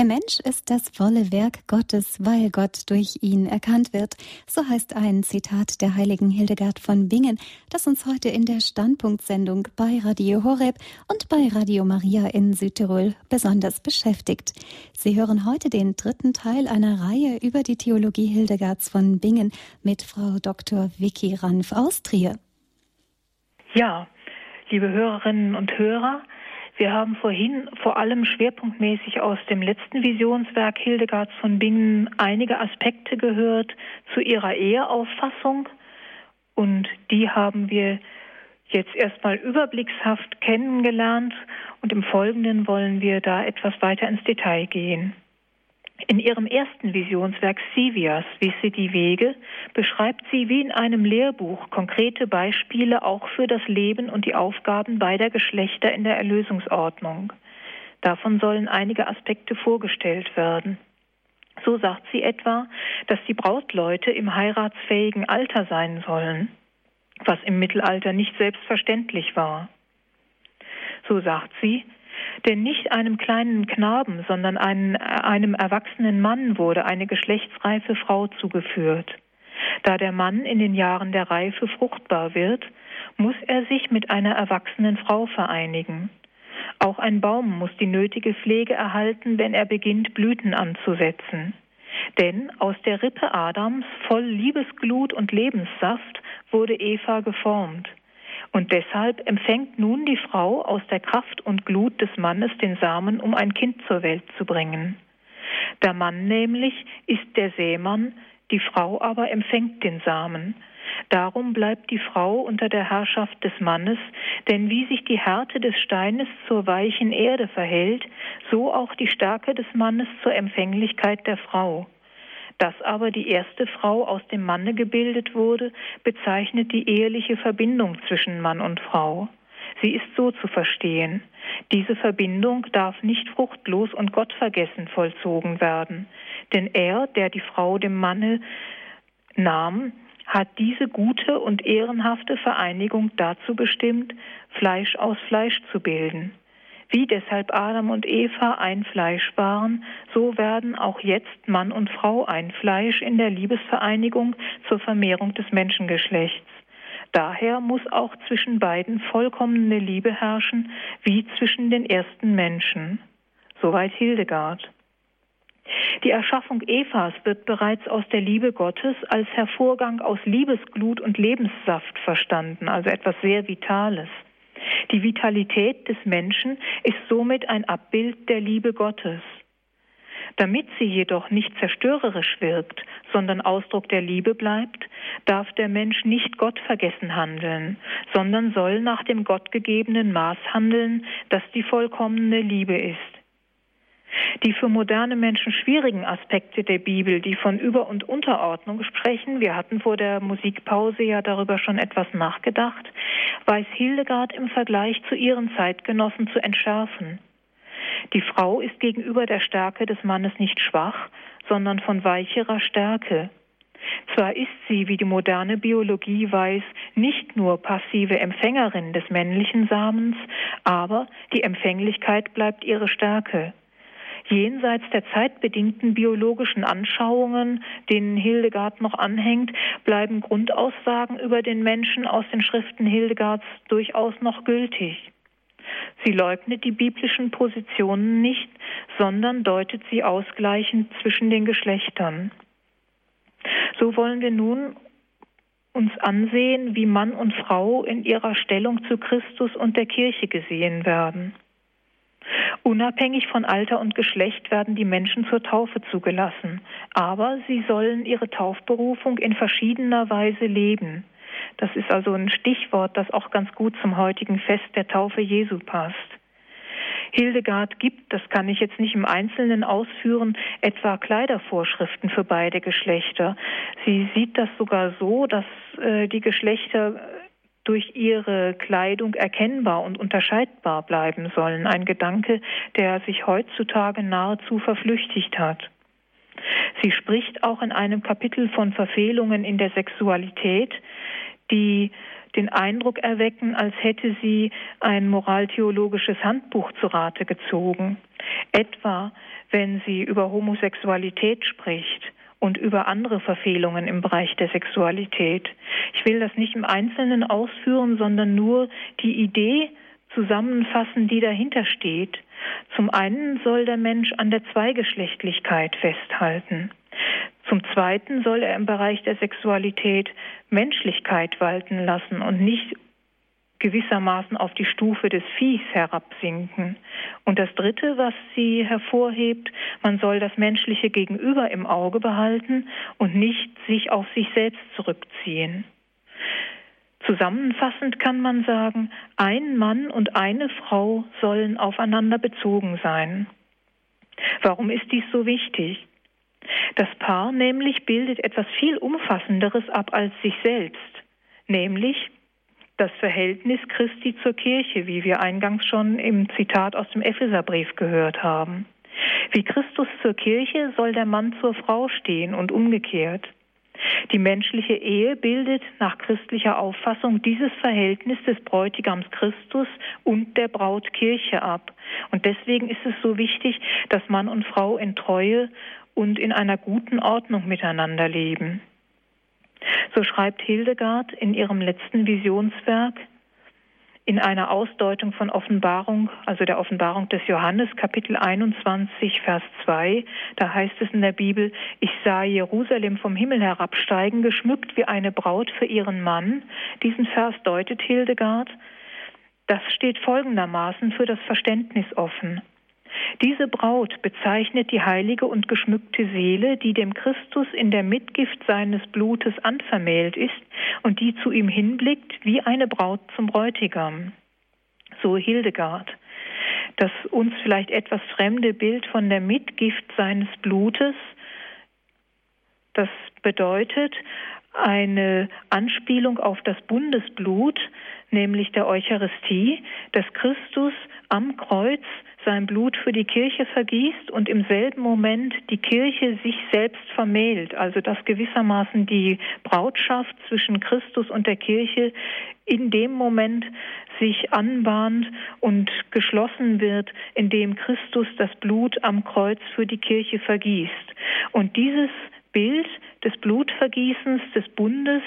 Der Mensch ist das volle Werk Gottes, weil Gott durch ihn erkannt wird. So heißt ein Zitat der heiligen Hildegard von Bingen, das uns heute in der Standpunktsendung bei Radio Horeb und bei Radio Maria in Südtirol besonders beschäftigt. Sie hören heute den dritten Teil einer Reihe über die Theologie Hildegards von Bingen mit Frau Dr. Vicky Ranf aus Trier. Ja, liebe Hörerinnen und Hörer, wir haben vorhin vor allem schwerpunktmäßig aus dem letzten Visionswerk Hildegards von Bingen einige Aspekte gehört zu ihrer Eheauffassung und die haben wir jetzt erstmal überblickshaft kennengelernt und im Folgenden wollen wir da etwas weiter ins Detail gehen. In ihrem ersten Visionswerk Sivias, Wisse die Wege, beschreibt sie wie in einem Lehrbuch konkrete Beispiele auch für das Leben und die Aufgaben beider Geschlechter in der Erlösungsordnung. Davon sollen einige Aspekte vorgestellt werden. So sagt sie etwa, dass die Brautleute im heiratsfähigen Alter sein sollen, was im Mittelalter nicht selbstverständlich war. So sagt sie, denn nicht einem kleinen Knaben, sondern einem, einem erwachsenen Mann wurde eine geschlechtsreife Frau zugeführt. Da der Mann in den Jahren der Reife fruchtbar wird, muss er sich mit einer erwachsenen Frau vereinigen. Auch ein Baum muss die nötige Pflege erhalten, wenn er beginnt, Blüten anzusetzen. Denn aus der Rippe Adams, voll Liebesglut und Lebenssaft, wurde Eva geformt. Und deshalb empfängt nun die Frau aus der Kraft und Glut des Mannes den Samen, um ein Kind zur Welt zu bringen. Der Mann nämlich ist der Sämann, die Frau aber empfängt den Samen. Darum bleibt die Frau unter der Herrschaft des Mannes, denn wie sich die Härte des Steines zur weichen Erde verhält, so auch die Stärke des Mannes zur Empfänglichkeit der Frau. Dass aber die erste Frau aus dem Manne gebildet wurde, bezeichnet die eheliche Verbindung zwischen Mann und Frau. Sie ist so zu verstehen. Diese Verbindung darf nicht fruchtlos und gottvergessen vollzogen werden, denn er, der die Frau dem Manne nahm, hat diese gute und ehrenhafte Vereinigung dazu bestimmt, Fleisch aus Fleisch zu bilden. Wie deshalb Adam und Eva ein Fleisch waren, so werden auch jetzt Mann und Frau ein Fleisch in der Liebesvereinigung zur Vermehrung des Menschengeschlechts. Daher muss auch zwischen beiden vollkommene Liebe herrschen, wie zwischen den ersten Menschen. Soweit Hildegard. Die Erschaffung Evas wird bereits aus der Liebe Gottes als Hervorgang aus Liebesglut und Lebenssaft verstanden, also etwas sehr Vitales. Die Vitalität des Menschen ist somit ein Abbild der Liebe Gottes. Damit sie jedoch nicht zerstörerisch wirkt, sondern Ausdruck der Liebe bleibt, darf der Mensch nicht gottvergessen handeln, sondern soll nach dem gottgegebenen Maß handeln, das die vollkommene Liebe ist. Die für moderne Menschen schwierigen Aspekte der Bibel, die von Über- und Unterordnung sprechen, wir hatten vor der Musikpause ja darüber schon etwas nachgedacht, weiß Hildegard im Vergleich zu ihren Zeitgenossen zu entschärfen. Die Frau ist gegenüber der Stärke des Mannes nicht schwach, sondern von weicherer Stärke. Zwar ist sie, wie die moderne Biologie weiß, nicht nur passive Empfängerin des männlichen Samens, aber die Empfänglichkeit bleibt ihre Stärke jenseits der zeitbedingten biologischen Anschauungen, denen Hildegard noch anhängt, bleiben Grundaussagen über den Menschen aus den Schriften Hildegards durchaus noch gültig. Sie leugnet die biblischen Positionen nicht, sondern deutet sie ausgleichend zwischen den Geschlechtern. So wollen wir nun uns ansehen, wie Mann und Frau in ihrer Stellung zu Christus und der Kirche gesehen werden. Unabhängig von Alter und Geschlecht werden die Menschen zur Taufe zugelassen, aber sie sollen ihre Taufberufung in verschiedener Weise leben. Das ist also ein Stichwort, das auch ganz gut zum heutigen Fest der Taufe Jesu passt. Hildegard gibt, das kann ich jetzt nicht im Einzelnen ausführen, etwa Kleidervorschriften für beide Geschlechter. Sie sieht das sogar so, dass äh, die Geschlechter durch ihre Kleidung erkennbar und unterscheidbar bleiben sollen. Ein Gedanke, der sich heutzutage nahezu verflüchtigt hat. Sie spricht auch in einem Kapitel von Verfehlungen in der Sexualität, die den Eindruck erwecken, als hätte sie ein moraltheologisches Handbuch zu Rate gezogen. Etwa, wenn sie über Homosexualität spricht und über andere Verfehlungen im Bereich der Sexualität. Ich will das nicht im Einzelnen ausführen, sondern nur die Idee zusammenfassen, die dahinter steht. Zum einen soll der Mensch an der Zweigeschlechtlichkeit festhalten. Zum Zweiten soll er im Bereich der Sexualität Menschlichkeit walten lassen und nicht gewissermaßen auf die Stufe des Viehs herabsinken. Und das Dritte, was sie hervorhebt, man soll das menschliche Gegenüber im Auge behalten und nicht sich auf sich selbst zurückziehen. Zusammenfassend kann man sagen, ein Mann und eine Frau sollen aufeinander bezogen sein. Warum ist dies so wichtig? Das Paar nämlich bildet etwas viel Umfassenderes ab als sich selbst, nämlich das Verhältnis Christi zur Kirche, wie wir eingangs schon im Zitat aus dem Epheserbrief gehört haben. Wie Christus zur Kirche soll der Mann zur Frau stehen und umgekehrt. Die menschliche Ehe bildet nach christlicher Auffassung dieses Verhältnis des Bräutigams Christus und der Braut Kirche ab. Und deswegen ist es so wichtig, dass Mann und Frau in Treue und in einer guten Ordnung miteinander leben. So schreibt Hildegard in ihrem letzten Visionswerk, in einer Ausdeutung von Offenbarung, also der Offenbarung des Johannes, Kapitel 21, Vers 2. Da heißt es in der Bibel, ich sah Jerusalem vom Himmel herabsteigen, geschmückt wie eine Braut für ihren Mann. Diesen Vers deutet Hildegard. Das steht folgendermaßen für das Verständnis offen. Diese Braut bezeichnet die heilige und geschmückte Seele, die dem Christus in der Mitgift seines Blutes anvermählt ist und die zu ihm hinblickt wie eine Braut zum Bräutigam. So Hildegard. Das uns vielleicht etwas fremde Bild von der Mitgift seines Blutes, das bedeutet eine Anspielung auf das Bundesblut, nämlich der Eucharistie, dass Christus am Kreuz sein Blut für die Kirche vergießt und im selben Moment die Kirche sich selbst vermählt, also dass gewissermaßen die Brautschaft zwischen Christus und der Kirche in dem Moment sich anbahnt und geschlossen wird, indem Christus das Blut am Kreuz für die Kirche vergießt. Und dieses Bild des Blutvergießens des Bundes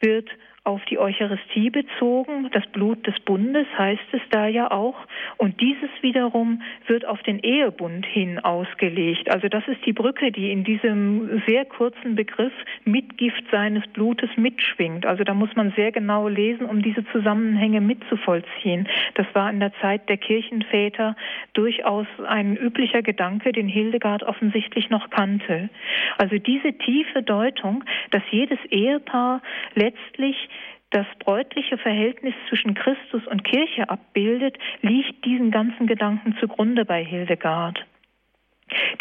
wird auf die Eucharistie bezogen, das Blut des Bundes heißt es da ja auch, und dieses wiederum wird auf den Ehebund hin ausgelegt. Also das ist die Brücke, die in diesem sehr kurzen Begriff Mitgift seines Blutes mitschwingt. Also da muss man sehr genau lesen, um diese Zusammenhänge mitzuvollziehen. Das war in der Zeit der Kirchenväter durchaus ein üblicher Gedanke, den Hildegard offensichtlich noch kannte. Also diese tiefe Deutung, dass jedes Ehepaar letztlich das bräutliche Verhältnis zwischen Christus und Kirche abbildet, liegt diesen ganzen Gedanken zugrunde bei Hildegard.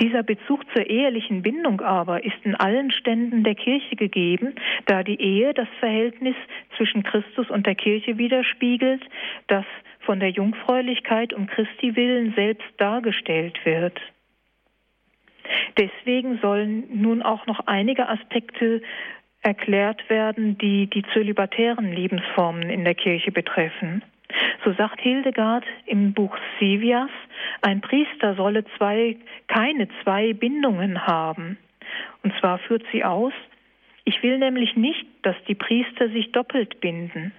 Dieser Bezug zur ehelichen Bindung aber ist in allen Ständen der Kirche gegeben, da die Ehe das Verhältnis zwischen Christus und der Kirche widerspiegelt, das von der Jungfräulichkeit um Christi willen selbst dargestellt wird. Deswegen sollen nun auch noch einige Aspekte erklärt werden, die die zölibatären Lebensformen in der Kirche betreffen. So sagt Hildegard im Buch Sivias, ein Priester solle zwei, keine zwei Bindungen haben. Und zwar führt sie aus, ich will nämlich nicht, dass die Priester sich doppelt binden.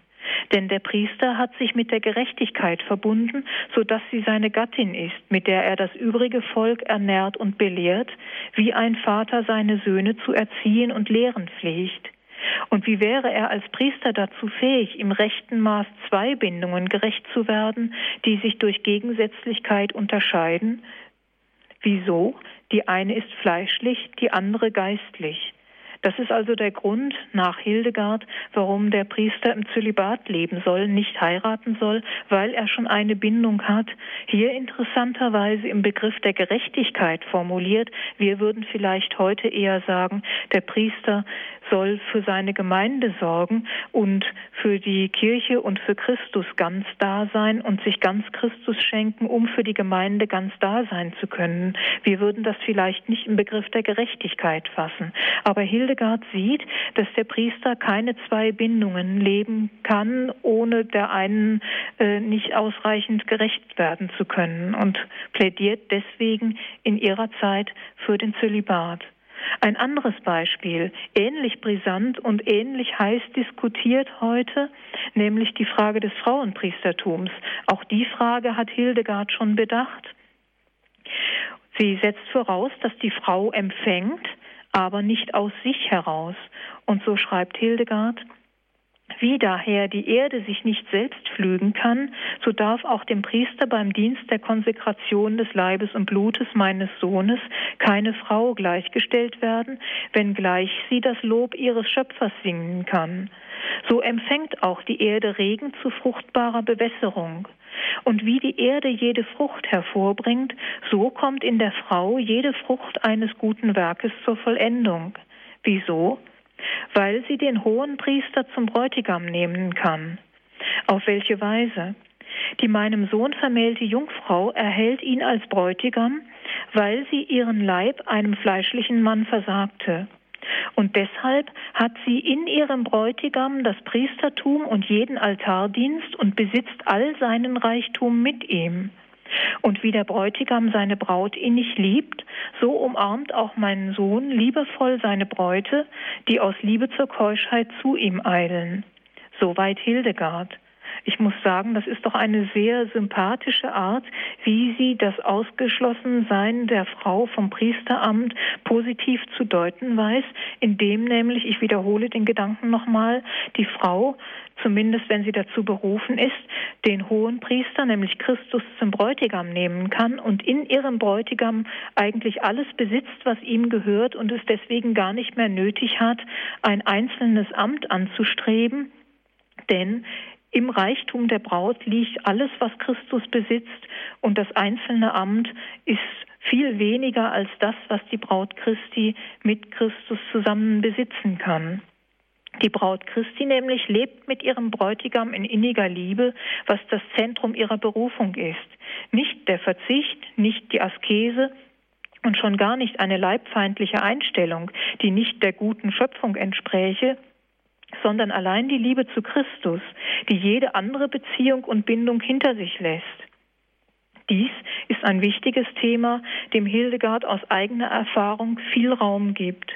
Denn der Priester hat sich mit der Gerechtigkeit verbunden, so dass sie seine Gattin ist, mit der er das übrige Volk ernährt und belehrt, wie ein Vater seine Söhne zu erziehen und lehren pflegt. Und wie wäre er als Priester dazu fähig, im rechten Maß zwei Bindungen gerecht zu werden, die sich durch Gegensätzlichkeit unterscheiden? Wieso? Die eine ist fleischlich, die andere geistlich. Das ist also der Grund nach Hildegard, warum der Priester im Zölibat leben soll, nicht heiraten soll, weil er schon eine Bindung hat. Hier interessanterweise im Begriff der Gerechtigkeit formuliert. Wir würden vielleicht heute eher sagen, der Priester soll für seine Gemeinde sorgen und für die Kirche und für Christus ganz da sein und sich ganz Christus schenken, um für die Gemeinde ganz da sein zu können. Wir würden das vielleicht nicht im Begriff der Gerechtigkeit fassen. Aber Hildegard sieht, dass der Priester keine zwei Bindungen leben kann, ohne der einen äh, nicht ausreichend gerecht werden zu können und plädiert deswegen in ihrer Zeit für den Zölibat. Ein anderes Beispiel, ähnlich brisant und ähnlich heiß diskutiert heute, nämlich die Frage des Frauenpriestertums. Auch die Frage hat Hildegard schon bedacht. Sie setzt voraus, dass die Frau empfängt, aber nicht aus sich heraus. Und so schreibt Hildegard, wie daher die Erde sich nicht selbst pflügen kann, so darf auch dem Priester beim Dienst der Konsekration des Leibes und Blutes meines Sohnes keine Frau gleichgestellt werden, wenngleich sie das Lob ihres Schöpfers singen kann. So empfängt auch die Erde Regen zu fruchtbarer Bewässerung. Und wie die Erde jede Frucht hervorbringt, so kommt in der Frau jede Frucht eines guten Werkes zur Vollendung. Wieso? Weil sie den hohen Priester zum Bräutigam nehmen kann. Auf welche Weise? Die meinem Sohn vermählte Jungfrau erhält ihn als Bräutigam, weil sie ihren Leib einem fleischlichen Mann versagte. Und deshalb hat sie in ihrem Bräutigam das Priestertum und jeden Altardienst und besitzt all seinen Reichtum mit ihm. Und wie der Bräutigam seine Braut innig liebt, so umarmt auch mein Sohn liebevoll seine Bräute, die aus Liebe zur Keuschheit zu ihm eilen. Soweit Hildegard. Ich muss sagen, das ist doch eine sehr sympathische Art, wie sie das Ausgeschlossensein der Frau vom Priesteramt positiv zu deuten weiß, indem nämlich, ich wiederhole den Gedanken nochmal, die Frau zumindest wenn sie dazu berufen ist, den hohen Priester, nämlich Christus, zum Bräutigam nehmen kann und in ihrem Bräutigam eigentlich alles besitzt, was ihm gehört und es deswegen gar nicht mehr nötig hat, ein einzelnes Amt anzustreben, denn im Reichtum der Braut liegt alles, was Christus besitzt, und das einzelne Amt ist viel weniger als das, was die Braut Christi mit Christus zusammen besitzen kann. Die Braut Christi nämlich lebt mit ihrem Bräutigam in inniger Liebe, was das Zentrum ihrer Berufung ist. Nicht der Verzicht, nicht die Askese und schon gar nicht eine leibfeindliche Einstellung, die nicht der guten Schöpfung entspräche, sondern allein die Liebe zu Christus, die jede andere Beziehung und Bindung hinter sich lässt. Dies ist ein wichtiges Thema, dem Hildegard aus eigener Erfahrung viel Raum gibt.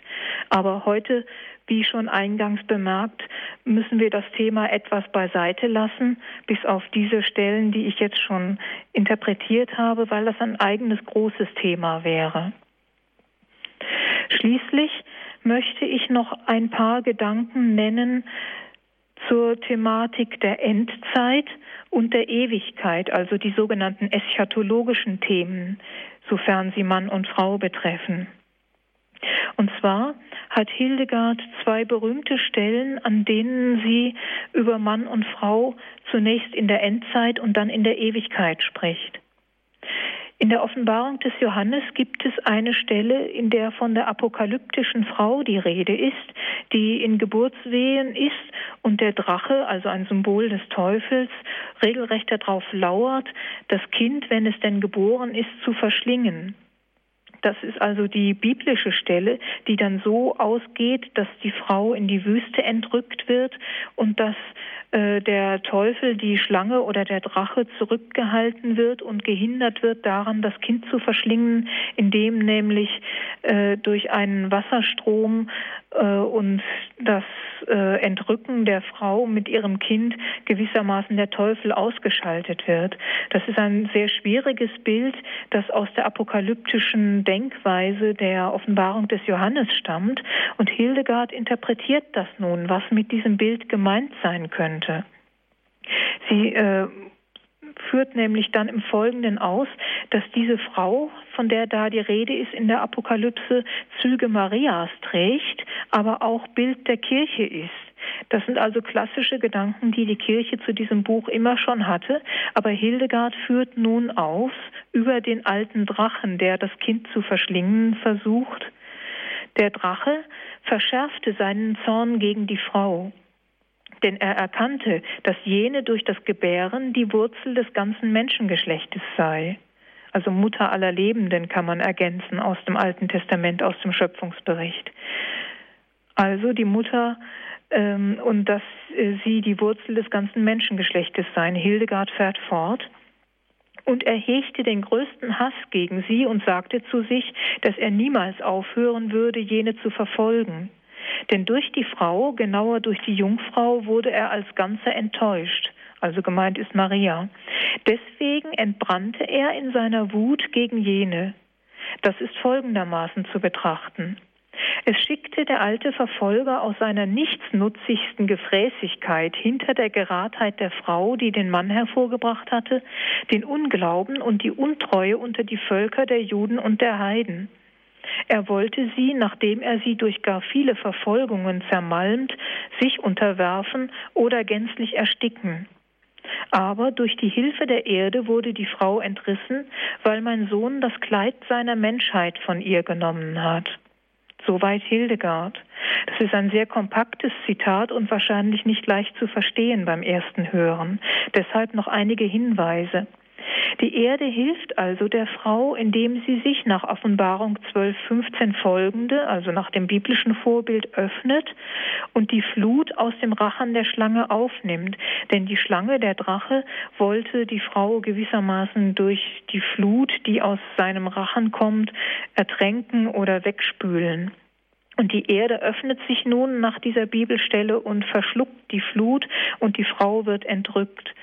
Aber heute wie schon eingangs bemerkt, müssen wir das Thema etwas beiseite lassen, bis auf diese Stellen, die ich jetzt schon interpretiert habe, weil das ein eigenes großes Thema wäre. Schließlich möchte ich noch ein paar Gedanken nennen zur Thematik der Endzeit und der Ewigkeit, also die sogenannten eschatologischen Themen, sofern sie Mann und Frau betreffen. Und zwar hat Hildegard zwei berühmte Stellen, an denen sie über Mann und Frau zunächst in der Endzeit und dann in der Ewigkeit spricht. In der Offenbarung des Johannes gibt es eine Stelle, in der von der apokalyptischen Frau die Rede ist, die in Geburtswehen ist und der Drache, also ein Symbol des Teufels, regelrecht darauf lauert, das Kind, wenn es denn geboren ist, zu verschlingen. Das ist also die biblische Stelle, die dann so ausgeht, dass die Frau in die Wüste entrückt wird und dass äh, der Teufel, die Schlange oder der Drache zurückgehalten wird und gehindert wird daran, das Kind zu verschlingen, indem nämlich äh, durch einen Wasserstrom äh, und das äh, Entrücken der Frau mit ihrem Kind gewissermaßen der Teufel ausgeschaltet wird. Das ist ein sehr schwieriges Bild, das aus der apokalyptischen Denkweise der Offenbarung des Johannes stammt. Und Hildegard interpretiert das nun, was mit diesem Bild gemeint sein könnte. Sie äh, führt nämlich dann im Folgenden aus, dass diese Frau, von der da die Rede ist in der Apokalypse, Züge Marias trägt, aber auch Bild der Kirche ist. Das sind also klassische Gedanken, die die Kirche zu diesem Buch immer schon hatte. Aber Hildegard führt nun aus über den alten Drachen, der das Kind zu verschlingen versucht. Der Drache verschärfte seinen Zorn gegen die Frau denn er erkannte, dass jene durch das Gebären die Wurzel des ganzen Menschengeschlechtes sei. Also Mutter aller Lebenden kann man ergänzen aus dem Alten Testament, aus dem Schöpfungsbericht. Also die Mutter ähm, und dass äh, sie die Wurzel des ganzen Menschengeschlechtes sei. Hildegard fährt fort. Und er hegte den größten Hass gegen sie und sagte zu sich, dass er niemals aufhören würde, jene zu verfolgen. Denn durch die Frau, genauer durch die Jungfrau, wurde er als Ganzer enttäuscht. Also gemeint ist Maria. Deswegen entbrannte er in seiner Wut gegen jene. Das ist folgendermaßen zu betrachten. Es schickte der alte Verfolger aus seiner nichtsnutzigsten Gefräßigkeit hinter der Geradheit der Frau, die den Mann hervorgebracht hatte, den Unglauben und die Untreue unter die Völker der Juden und der Heiden. Er wollte sie, nachdem er sie durch gar viele Verfolgungen zermalmt, sich unterwerfen oder gänzlich ersticken. Aber durch die Hilfe der Erde wurde die Frau entrissen, weil mein Sohn das Kleid seiner Menschheit von ihr genommen hat. Soweit Hildegard. Das ist ein sehr kompaktes Zitat und wahrscheinlich nicht leicht zu verstehen beim ersten Hören. Deshalb noch einige Hinweise. Die Erde hilft also der Frau, indem sie sich nach Offenbarung 12, 15 folgende, also nach dem biblischen Vorbild, öffnet und die Flut aus dem Rachen der Schlange aufnimmt. Denn die Schlange, der Drache, wollte die Frau gewissermaßen durch die Flut, die aus seinem Rachen kommt, ertränken oder wegspülen. Und die Erde öffnet sich nun nach dieser Bibelstelle und verschluckt die Flut und die Frau wird entrückt.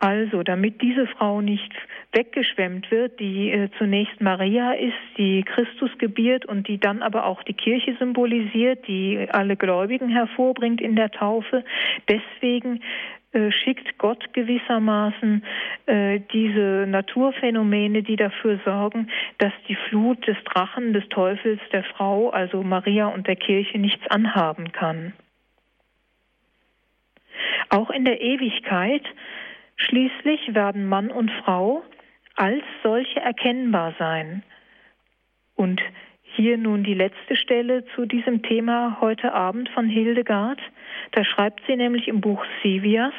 Also, damit diese Frau nicht weggeschwemmt wird, die äh, zunächst Maria ist, die Christus gebiert und die dann aber auch die Kirche symbolisiert, die alle Gläubigen hervorbringt in der Taufe, deswegen äh, schickt Gott gewissermaßen äh, diese Naturphänomene, die dafür sorgen, dass die Flut des Drachen, des Teufels, der Frau, also Maria und der Kirche nichts anhaben kann. Auch in der Ewigkeit Schließlich werden Mann und Frau als solche erkennbar sein. Und hier nun die letzte Stelle zu diesem Thema heute Abend von Hildegard. Da schreibt sie nämlich im Buch Sivias,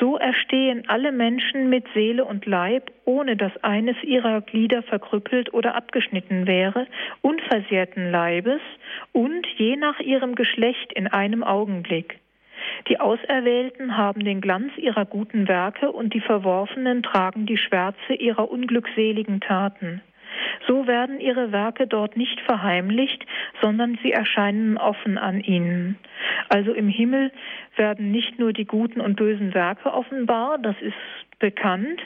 so erstehen alle Menschen mit Seele und Leib, ohne dass eines ihrer Glieder verkrüppelt oder abgeschnitten wäre, unversehrten Leibes und je nach ihrem Geschlecht in einem Augenblick. Die Auserwählten haben den Glanz ihrer guten Werke und die Verworfenen tragen die Schwärze ihrer unglückseligen Taten. So werden ihre Werke dort nicht verheimlicht, sondern sie erscheinen offen an ihnen. Also im Himmel werden nicht nur die guten und bösen Werke offenbar, das ist bekannt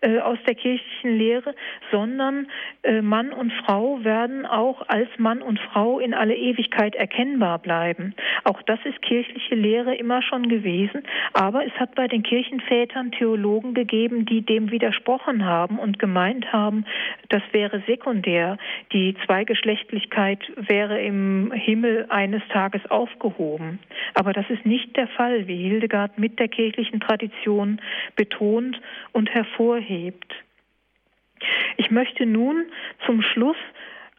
äh, aus der kirchlichen Lehre, sondern äh, Mann und Frau werden auch als Mann und Frau in alle Ewigkeit erkennbar bleiben. Auch das ist kirchliche Lehre immer schon gewesen, aber es hat bei den Kirchenvätern Theologen gegeben, die dem widersprochen haben und gemeint haben, das wäre sekundär, die Zweigeschlechtlichkeit wäre im Himmel eines Tages aufgehoben. Aber das ist nicht der Fall, wie Hildegard mit der kirchlichen Tradition betont und hervorhebt. Ich möchte nun zum Schluss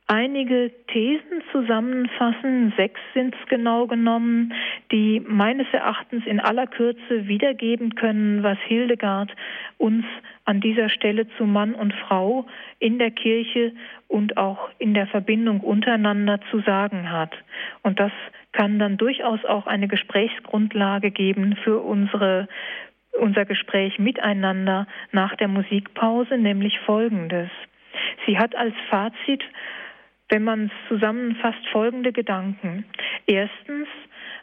einige Thesen zusammenfassen, sechs sind es genau genommen, die meines Erachtens in aller Kürze wiedergeben können, was Hildegard uns an dieser Stelle zu Mann und Frau in der Kirche und auch in der Verbindung untereinander zu sagen hat. Und das kann dann durchaus auch eine Gesprächsgrundlage geben für unsere unser Gespräch miteinander nach der Musikpause, nämlich folgendes. Sie hat als Fazit, wenn man es zusammenfasst, folgende Gedanken. Erstens,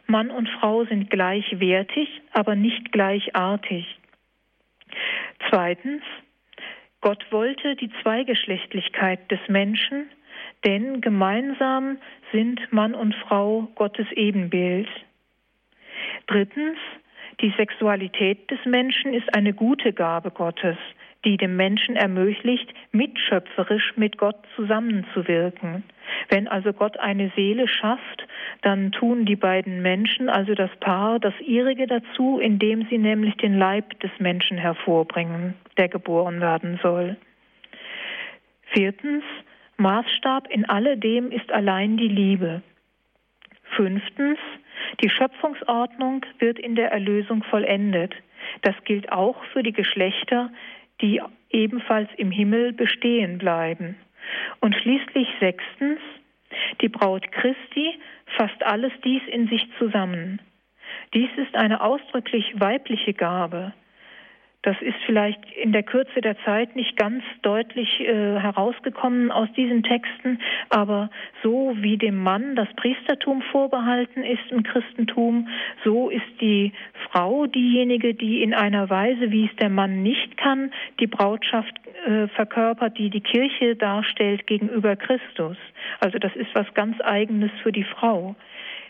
Mann und Frau sind gleichwertig, aber nicht gleichartig. Zweitens, Gott wollte die Zweigeschlechtlichkeit des Menschen, denn gemeinsam sind Mann und Frau Gottes Ebenbild. Drittens, die Sexualität des Menschen ist eine gute Gabe Gottes, die dem Menschen ermöglicht, mitschöpferisch mit Gott zusammenzuwirken. Wenn also Gott eine Seele schafft, dann tun die beiden Menschen, also das Paar, das ihrige dazu, indem sie nämlich den Leib des Menschen hervorbringen, der geboren werden soll. Viertens, Maßstab in alledem ist allein die Liebe. Fünftens, die Schöpfungsordnung wird in der Erlösung vollendet. Das gilt auch für die Geschlechter, die ebenfalls im Himmel bestehen bleiben. Und schließlich sechstens, die Braut Christi fasst alles dies in sich zusammen. Dies ist eine ausdrücklich weibliche Gabe. Das ist vielleicht in der Kürze der Zeit nicht ganz deutlich äh, herausgekommen aus diesen Texten, aber so wie dem Mann das Priestertum vorbehalten ist im Christentum, so ist die Frau diejenige, die in einer Weise, wie es der Mann nicht kann, die Brautschaft äh, verkörpert, die die Kirche darstellt gegenüber Christus. Also das ist was ganz eigenes für die Frau.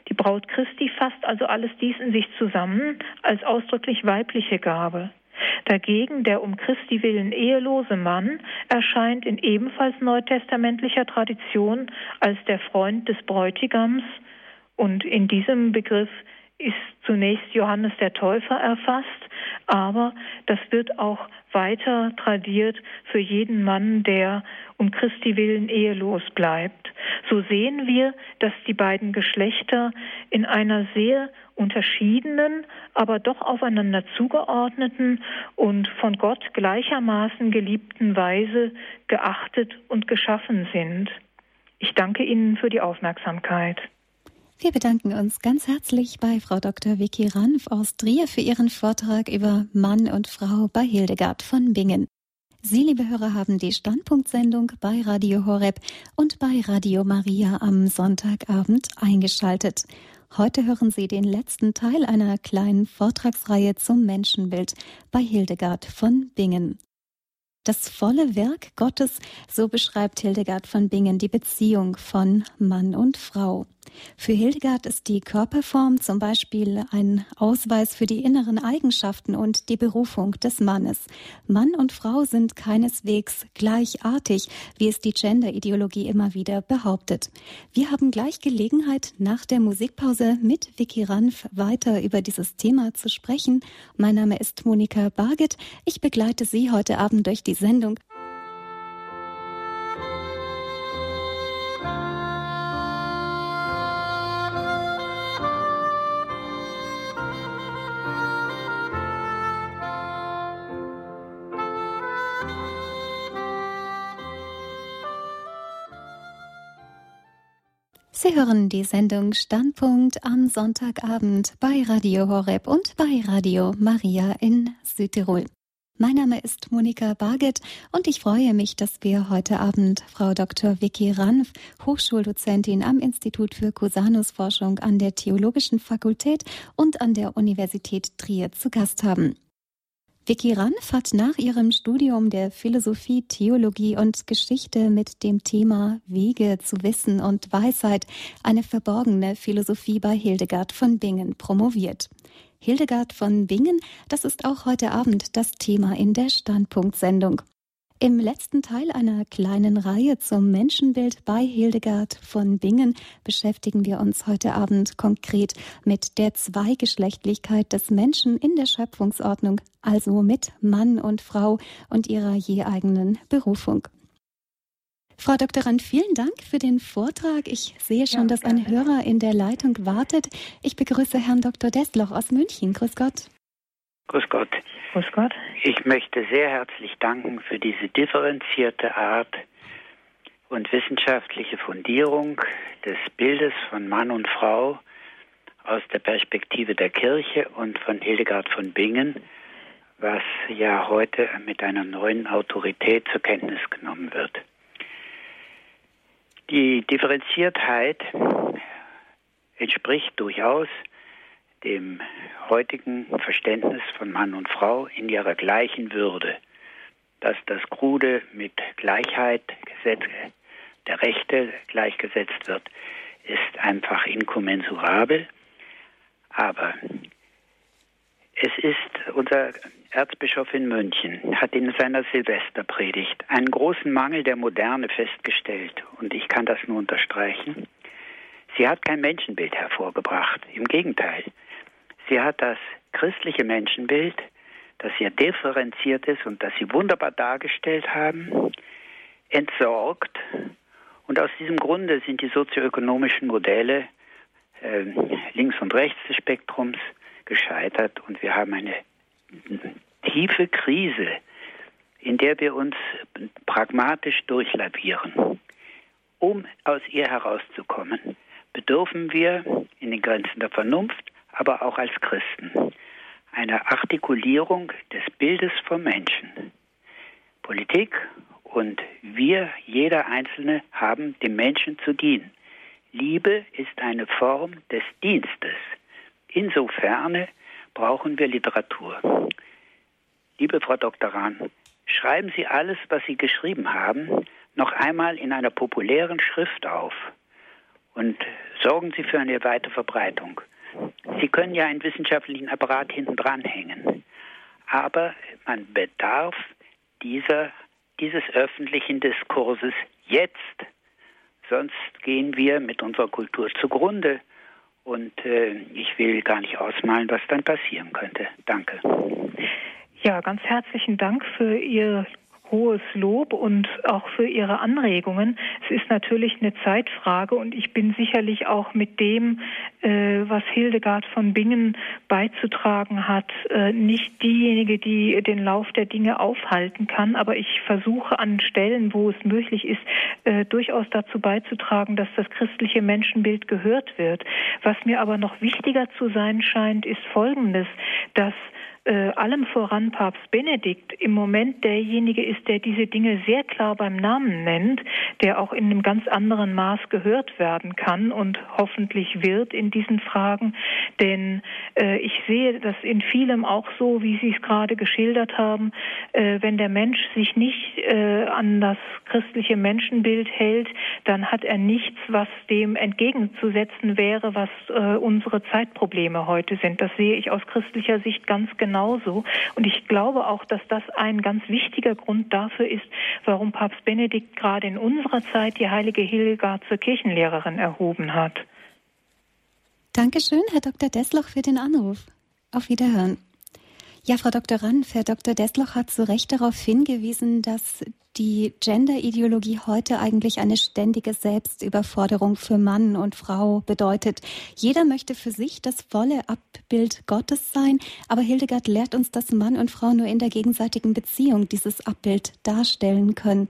Die Braut Christi fasst also alles dies in sich zusammen als ausdrücklich weibliche Gabe. Dagegen der um Christi willen ehelose Mann erscheint in ebenfalls neutestamentlicher Tradition als der Freund des Bräutigams. Und in diesem Begriff ist zunächst Johannes der Täufer erfasst, aber das wird auch weiter tradiert für jeden Mann, der um Christi willen ehelos bleibt. So sehen wir, dass die beiden Geschlechter in einer sehr unterschiedenen, aber doch aufeinander zugeordneten und von Gott gleichermaßen geliebten Weise geachtet und geschaffen sind. Ich danke Ihnen für die Aufmerksamkeit. Wir bedanken uns ganz herzlich bei Frau Dr. Vicky Ranf aus Trier für ihren Vortrag über Mann und Frau bei Hildegard von Bingen. Sie, liebe Hörer, haben die Standpunktsendung bei Radio Horeb und bei Radio Maria am Sonntagabend eingeschaltet. Heute hören Sie den letzten Teil einer kleinen Vortragsreihe zum Menschenbild bei Hildegard von Bingen. Das volle Werk Gottes, so beschreibt Hildegard von Bingen die Beziehung von Mann und Frau. Für Hildegard ist die Körperform zum Beispiel ein Ausweis für die inneren Eigenschaften und die Berufung des Mannes. Mann und Frau sind keineswegs gleichartig, wie es die Gender-Ideologie immer wieder behauptet. Wir haben gleich Gelegenheit, nach der Musikpause mit Vicky Ranf weiter über dieses Thema zu sprechen. Mein Name ist Monika Barget. Ich begleite Sie heute Abend durch die Sendung. Sie hören die Sendung Standpunkt am Sonntagabend bei Radio Horeb und bei Radio Maria in Südtirol. Mein Name ist Monika Barget und ich freue mich, dass wir heute Abend Frau Dr. Vicky Ranf, Hochschuldozentin am Institut für Cusanus-Forschung an der Theologischen Fakultät und an der Universität Trier zu Gast haben. Vicky Ranf hat nach ihrem Studium der Philosophie, Theologie und Geschichte mit dem Thema Wege zu Wissen und Weisheit eine verborgene Philosophie bei Hildegard von Bingen promoviert. Hildegard von Bingen, das ist auch heute Abend das Thema in der Standpunktsendung. Im letzten Teil einer kleinen Reihe zum Menschenbild bei Hildegard von Bingen beschäftigen wir uns heute Abend konkret mit der Zweigeschlechtlichkeit des Menschen in der Schöpfungsordnung, also mit Mann und Frau und ihrer je eigenen Berufung. Frau Dr. Rand, vielen Dank für den Vortrag. Ich sehe schon, ja, dass ein Hörer in der Leitung wartet. Ich begrüße Herrn Dr. Destloch aus München. Grüß Gott. Grüß Gott. Grüß Gott. Ich möchte sehr herzlich danken für diese differenzierte Art und wissenschaftliche Fundierung des Bildes von Mann und Frau aus der Perspektive der Kirche und von Hildegard von Bingen, was ja heute mit einer neuen Autorität zur Kenntnis genommen wird. Die Differenziertheit entspricht durchaus dem heutigen Verständnis von Mann und Frau in ihrer gleichen Würde, dass das Krude mit Gleichheit der Rechte gleichgesetzt wird, ist einfach inkommensurabel. Aber es ist unser Erzbischof in München hat in seiner Silvesterpredigt einen großen Mangel der Moderne festgestellt und ich kann das nur unterstreichen. Sie hat kein Menschenbild hervorgebracht, im Gegenteil. Sie hat das christliche Menschenbild, das ja differenziert ist und das Sie wunderbar dargestellt haben, entsorgt. Und aus diesem Grunde sind die sozioökonomischen Modelle äh, links und rechts des Spektrums gescheitert und wir haben eine tiefe Krise, in der wir uns pragmatisch durchlavieren. Um aus ihr herauszukommen, bedürfen wir in den Grenzen der Vernunft aber auch als Christen einer Artikulierung des Bildes vom Menschen. Politik und wir, jeder Einzelne, haben dem Menschen zu dienen. Liebe ist eine Form des Dienstes. Insofern brauchen wir Literatur. Liebe Frau Dr. Rahn, schreiben Sie alles, was Sie geschrieben haben, noch einmal in einer populären Schrift auf und sorgen Sie für eine weite Verbreitung. Sie können ja einen wissenschaftlichen Apparat hinten dranhängen. Aber man bedarf dieser, dieses öffentlichen Diskurses jetzt. Sonst gehen wir mit unserer Kultur zugrunde. Und äh, ich will gar nicht ausmalen, was dann passieren könnte. Danke. Ja, ganz herzlichen Dank für Ihr hohes Lob und auch für Ihre Anregungen. Es ist natürlich eine Zeitfrage und ich bin sicherlich auch mit dem, äh, was Hildegard von Bingen beizutragen hat, äh, nicht diejenige, die den Lauf der Dinge aufhalten kann. Aber ich versuche an Stellen, wo es möglich ist, äh, durchaus dazu beizutragen, dass das christliche Menschenbild gehört wird. Was mir aber noch wichtiger zu sein scheint, ist Folgendes, dass äh, allem voran Papst Benedikt im Moment derjenige ist, der diese Dinge sehr klar beim Namen nennt, der auch in einem ganz anderen Maß gehört werden kann und hoffentlich wird in diesen Fragen. Denn äh, ich sehe das in vielem auch so, wie Sie es gerade geschildert haben, äh, wenn der Mensch sich nicht äh, an das christliche Menschenbild hält, dann hat er nichts, was dem entgegenzusetzen wäre, was äh, unsere Zeitprobleme heute sind. Das sehe ich aus christlicher Sicht ganz genauso. Und ich glaube auch, dass das ein ganz wichtiger Grund dafür ist, warum Papst Benedikt gerade in unserer Zeit die heilige Hildegard zur Kirchenlehrerin erhoben hat. Dankeschön, Herr Dr. Desloch, für den Anruf. Auf Wiederhören. Ja, Frau Dr. Ranf, Herr Dr. Desloch hat zu Recht darauf hingewiesen, dass die Gender-Ideologie heute eigentlich eine ständige Selbstüberforderung für Mann und Frau bedeutet. Jeder möchte für sich das volle Abbild Gottes sein, aber Hildegard lehrt uns, dass Mann und Frau nur in der gegenseitigen Beziehung dieses Abbild darstellen können.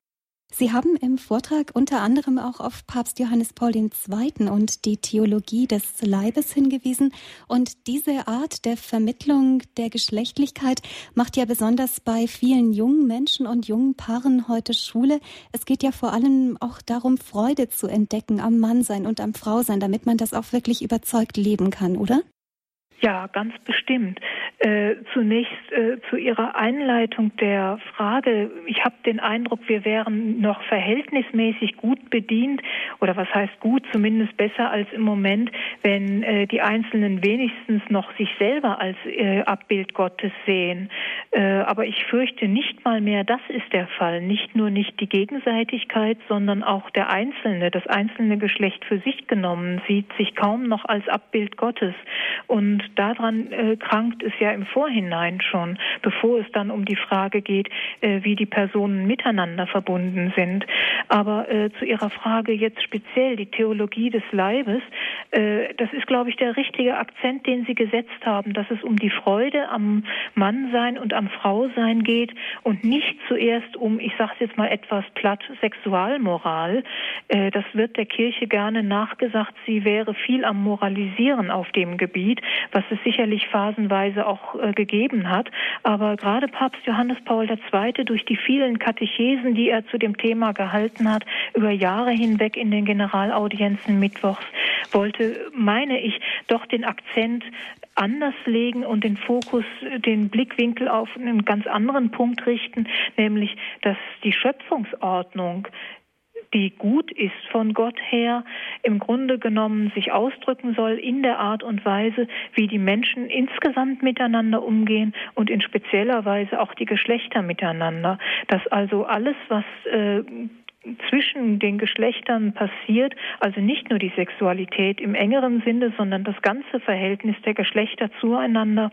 Sie haben im Vortrag unter anderem auch auf Papst Johannes Paul II. und die Theologie des Leibes hingewiesen. Und diese Art der Vermittlung der Geschlechtlichkeit macht ja besonders bei vielen jungen Menschen und jungen Paaren heute Schule. Es geht ja vor allem auch darum, Freude zu entdecken am Mannsein und am Frausein, damit man das auch wirklich überzeugt leben kann, oder? Ja, ganz bestimmt. Äh, zunächst äh, zu Ihrer Einleitung der Frage. Ich habe den Eindruck, wir wären noch verhältnismäßig gut bedient oder was heißt gut, zumindest besser als im Moment, wenn äh, die Einzelnen wenigstens noch sich selber als äh, Abbild Gottes sehen. Äh, aber ich fürchte nicht mal mehr, das ist der Fall. Nicht nur nicht die Gegenseitigkeit, sondern auch der Einzelne, das einzelne Geschlecht für sich genommen, sieht sich kaum noch als Abbild Gottes. Und daran äh, krankt es ja im Vorhinein schon, bevor es dann um die Frage geht, äh, wie die Personen miteinander verbunden sind. Aber äh, zu Ihrer Frage jetzt speziell die Theologie des Leibes, äh, das ist, glaube ich, der richtige Akzent, den Sie gesetzt haben, dass es um die Freude am Mannsein und am Frausein geht und nicht zuerst um, ich sage es jetzt mal etwas platt, Sexualmoral. Äh, das wird der Kirche gerne nachgesagt, sie wäre viel am Moralisieren auf dem Gebiet, was es sicherlich phasenweise auch äh, gegeben hat. Aber gerade Papst Johannes Paul II. durch die vielen Katechesen, die er zu dem Thema gehalten hat, über Jahre hinweg in den Generalaudienzen mittwochs, wollte, meine ich, doch den Akzent anders legen und den Fokus, den Blickwinkel auf einen ganz anderen Punkt richten, nämlich, dass die Schöpfungsordnung die gut ist von Gott her, im Grunde genommen sich ausdrücken soll in der Art und Weise, wie die Menschen insgesamt miteinander umgehen und in spezieller Weise auch die Geschlechter miteinander. Dass also alles, was äh, zwischen den Geschlechtern passiert, also nicht nur die Sexualität im engeren Sinne, sondern das ganze Verhältnis der Geschlechter zueinander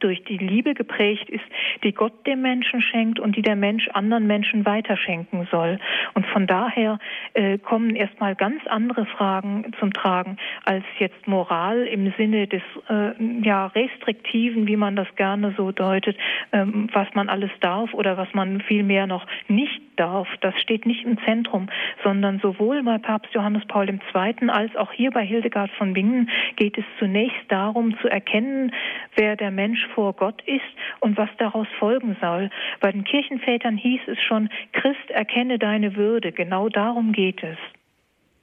durch die Liebe geprägt ist, die Gott dem Menschen schenkt und die der Mensch anderen Menschen weiterschenken soll. Und von daher äh, kommen erstmal ganz andere Fragen zum Tragen als jetzt Moral im Sinne des äh, ja restriktiven, wie man das gerne so deutet, ähm, was man alles darf oder was man vielmehr noch nicht darf. Das steht nicht im Zentrum, sondern sowohl bei Papst Johannes Paul II. als auch hier bei Hildegard von Bingen geht es zunächst darum zu erkennen, wer der Mensch vor Gott ist und was daraus folgen soll. Bei den Kirchenvätern hieß es schon, Christ erkenne deine Würde. Genau darum geht es.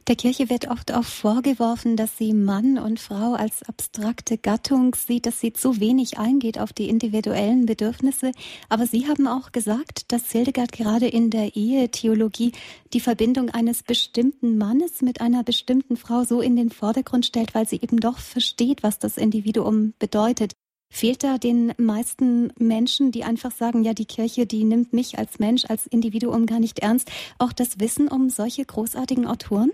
Der Kirche wird oft auch vorgeworfen, dass sie Mann und Frau als abstrakte Gattung sieht, dass sie zu wenig eingeht auf die individuellen Bedürfnisse. Aber Sie haben auch gesagt, dass Hildegard gerade in der Ehetheologie die Verbindung eines bestimmten Mannes mit einer bestimmten Frau so in den Vordergrund stellt, weil sie eben doch versteht, was das Individuum bedeutet. Fehlt da den meisten Menschen, die einfach sagen, ja, die Kirche, die nimmt mich als Mensch, als Individuum gar nicht ernst, auch das Wissen um solche großartigen Autoren?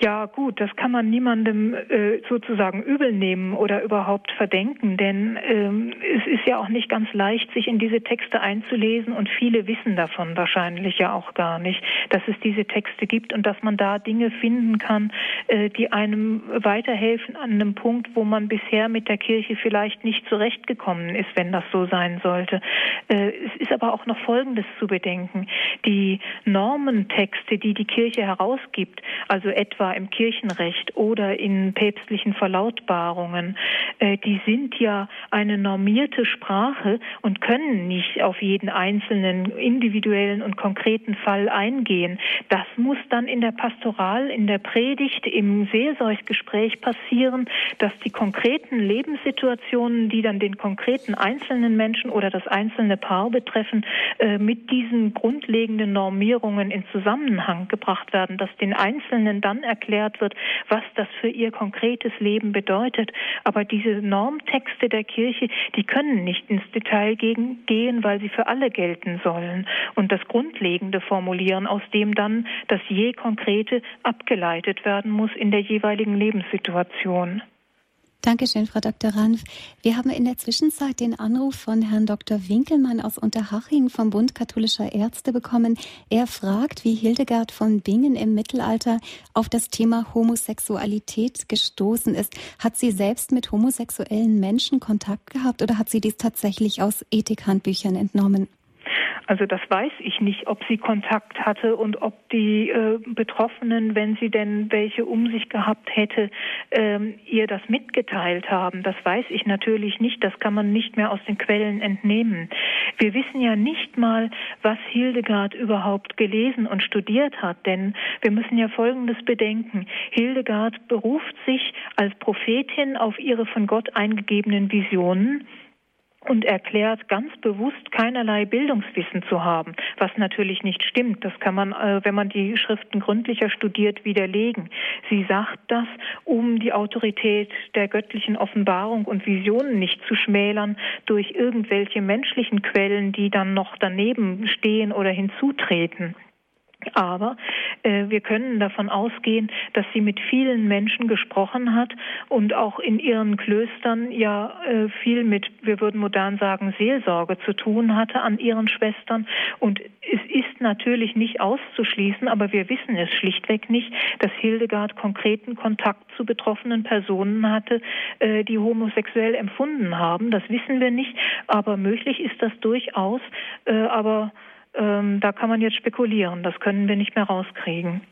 Ja, gut, das kann man niemandem äh, sozusagen übel nehmen oder überhaupt verdenken, denn ähm, es ist ja auch nicht ganz leicht, sich in diese Texte einzulesen und viele wissen davon wahrscheinlich ja auch gar nicht, dass es diese Texte gibt und dass man da Dinge finden kann, äh, die einem weiterhelfen an einem Punkt, wo man bisher mit der Kirche vielleicht nicht zurechtgekommen ist, wenn das so sein sollte. Äh, es ist aber auch noch Folgendes zu bedenken. Die Normentexte, die die Kirche herausgibt, also etwa etwa im Kirchenrecht oder in päpstlichen Verlautbarungen, äh, die sind ja eine normierte Sprache und können nicht auf jeden einzelnen individuellen und konkreten Fall eingehen. Das muss dann in der Pastoral, in der Predigt, im Seelsorggespräch passieren, dass die konkreten Lebenssituationen, die dann den konkreten einzelnen Menschen oder das einzelne Paar betreffen, äh, mit diesen grundlegenden Normierungen in Zusammenhang gebracht werden, dass den Einzelnen dann erklärt wird, was das für ihr konkretes Leben bedeutet. Aber diese Normtexte der Kirche, die können nicht ins Detail gehen, weil sie für alle gelten sollen und das Grundlegende formulieren, aus dem dann das je Konkrete abgeleitet werden muss in der jeweiligen Lebenssituation. Dankeschön, Frau Dr. Ranf. Wir haben in der Zwischenzeit den Anruf von Herrn Dr. Winkelmann aus Unterhaching vom Bund katholischer Ärzte bekommen. Er fragt, wie Hildegard von Bingen im Mittelalter auf das Thema Homosexualität gestoßen ist. Hat sie selbst mit homosexuellen Menschen Kontakt gehabt oder hat sie dies tatsächlich aus Ethikhandbüchern entnommen? Also das weiß ich nicht, ob sie Kontakt hatte und ob die äh, Betroffenen, wenn sie denn welche um sich gehabt hätte, ähm, ihr das mitgeteilt haben. Das weiß ich natürlich nicht. Das kann man nicht mehr aus den Quellen entnehmen. Wir wissen ja nicht mal, was Hildegard überhaupt gelesen und studiert hat, denn wir müssen ja Folgendes bedenken. Hildegard beruft sich als Prophetin auf ihre von Gott eingegebenen Visionen und erklärt ganz bewusst keinerlei Bildungswissen zu haben, was natürlich nicht stimmt. Das kann man, äh, wenn man die Schriften gründlicher studiert, widerlegen. Sie sagt das, um die Autorität der göttlichen Offenbarung und Visionen nicht zu schmälern durch irgendwelche menschlichen Quellen, die dann noch daneben stehen oder hinzutreten. Aber äh, wir können davon ausgehen, dass sie mit vielen Menschen gesprochen hat und auch in ihren Klöstern ja äh, viel mit, wir würden modern sagen, Seelsorge zu tun hatte an ihren Schwestern. Und es ist natürlich nicht auszuschließen, aber wir wissen es schlichtweg nicht, dass Hildegard konkreten Kontakt zu betroffenen Personen hatte, äh, die homosexuell empfunden haben. Das wissen wir nicht, aber möglich ist das durchaus. Äh, aber ähm, da kann man jetzt spekulieren. Das können wir nicht mehr rauskriegen.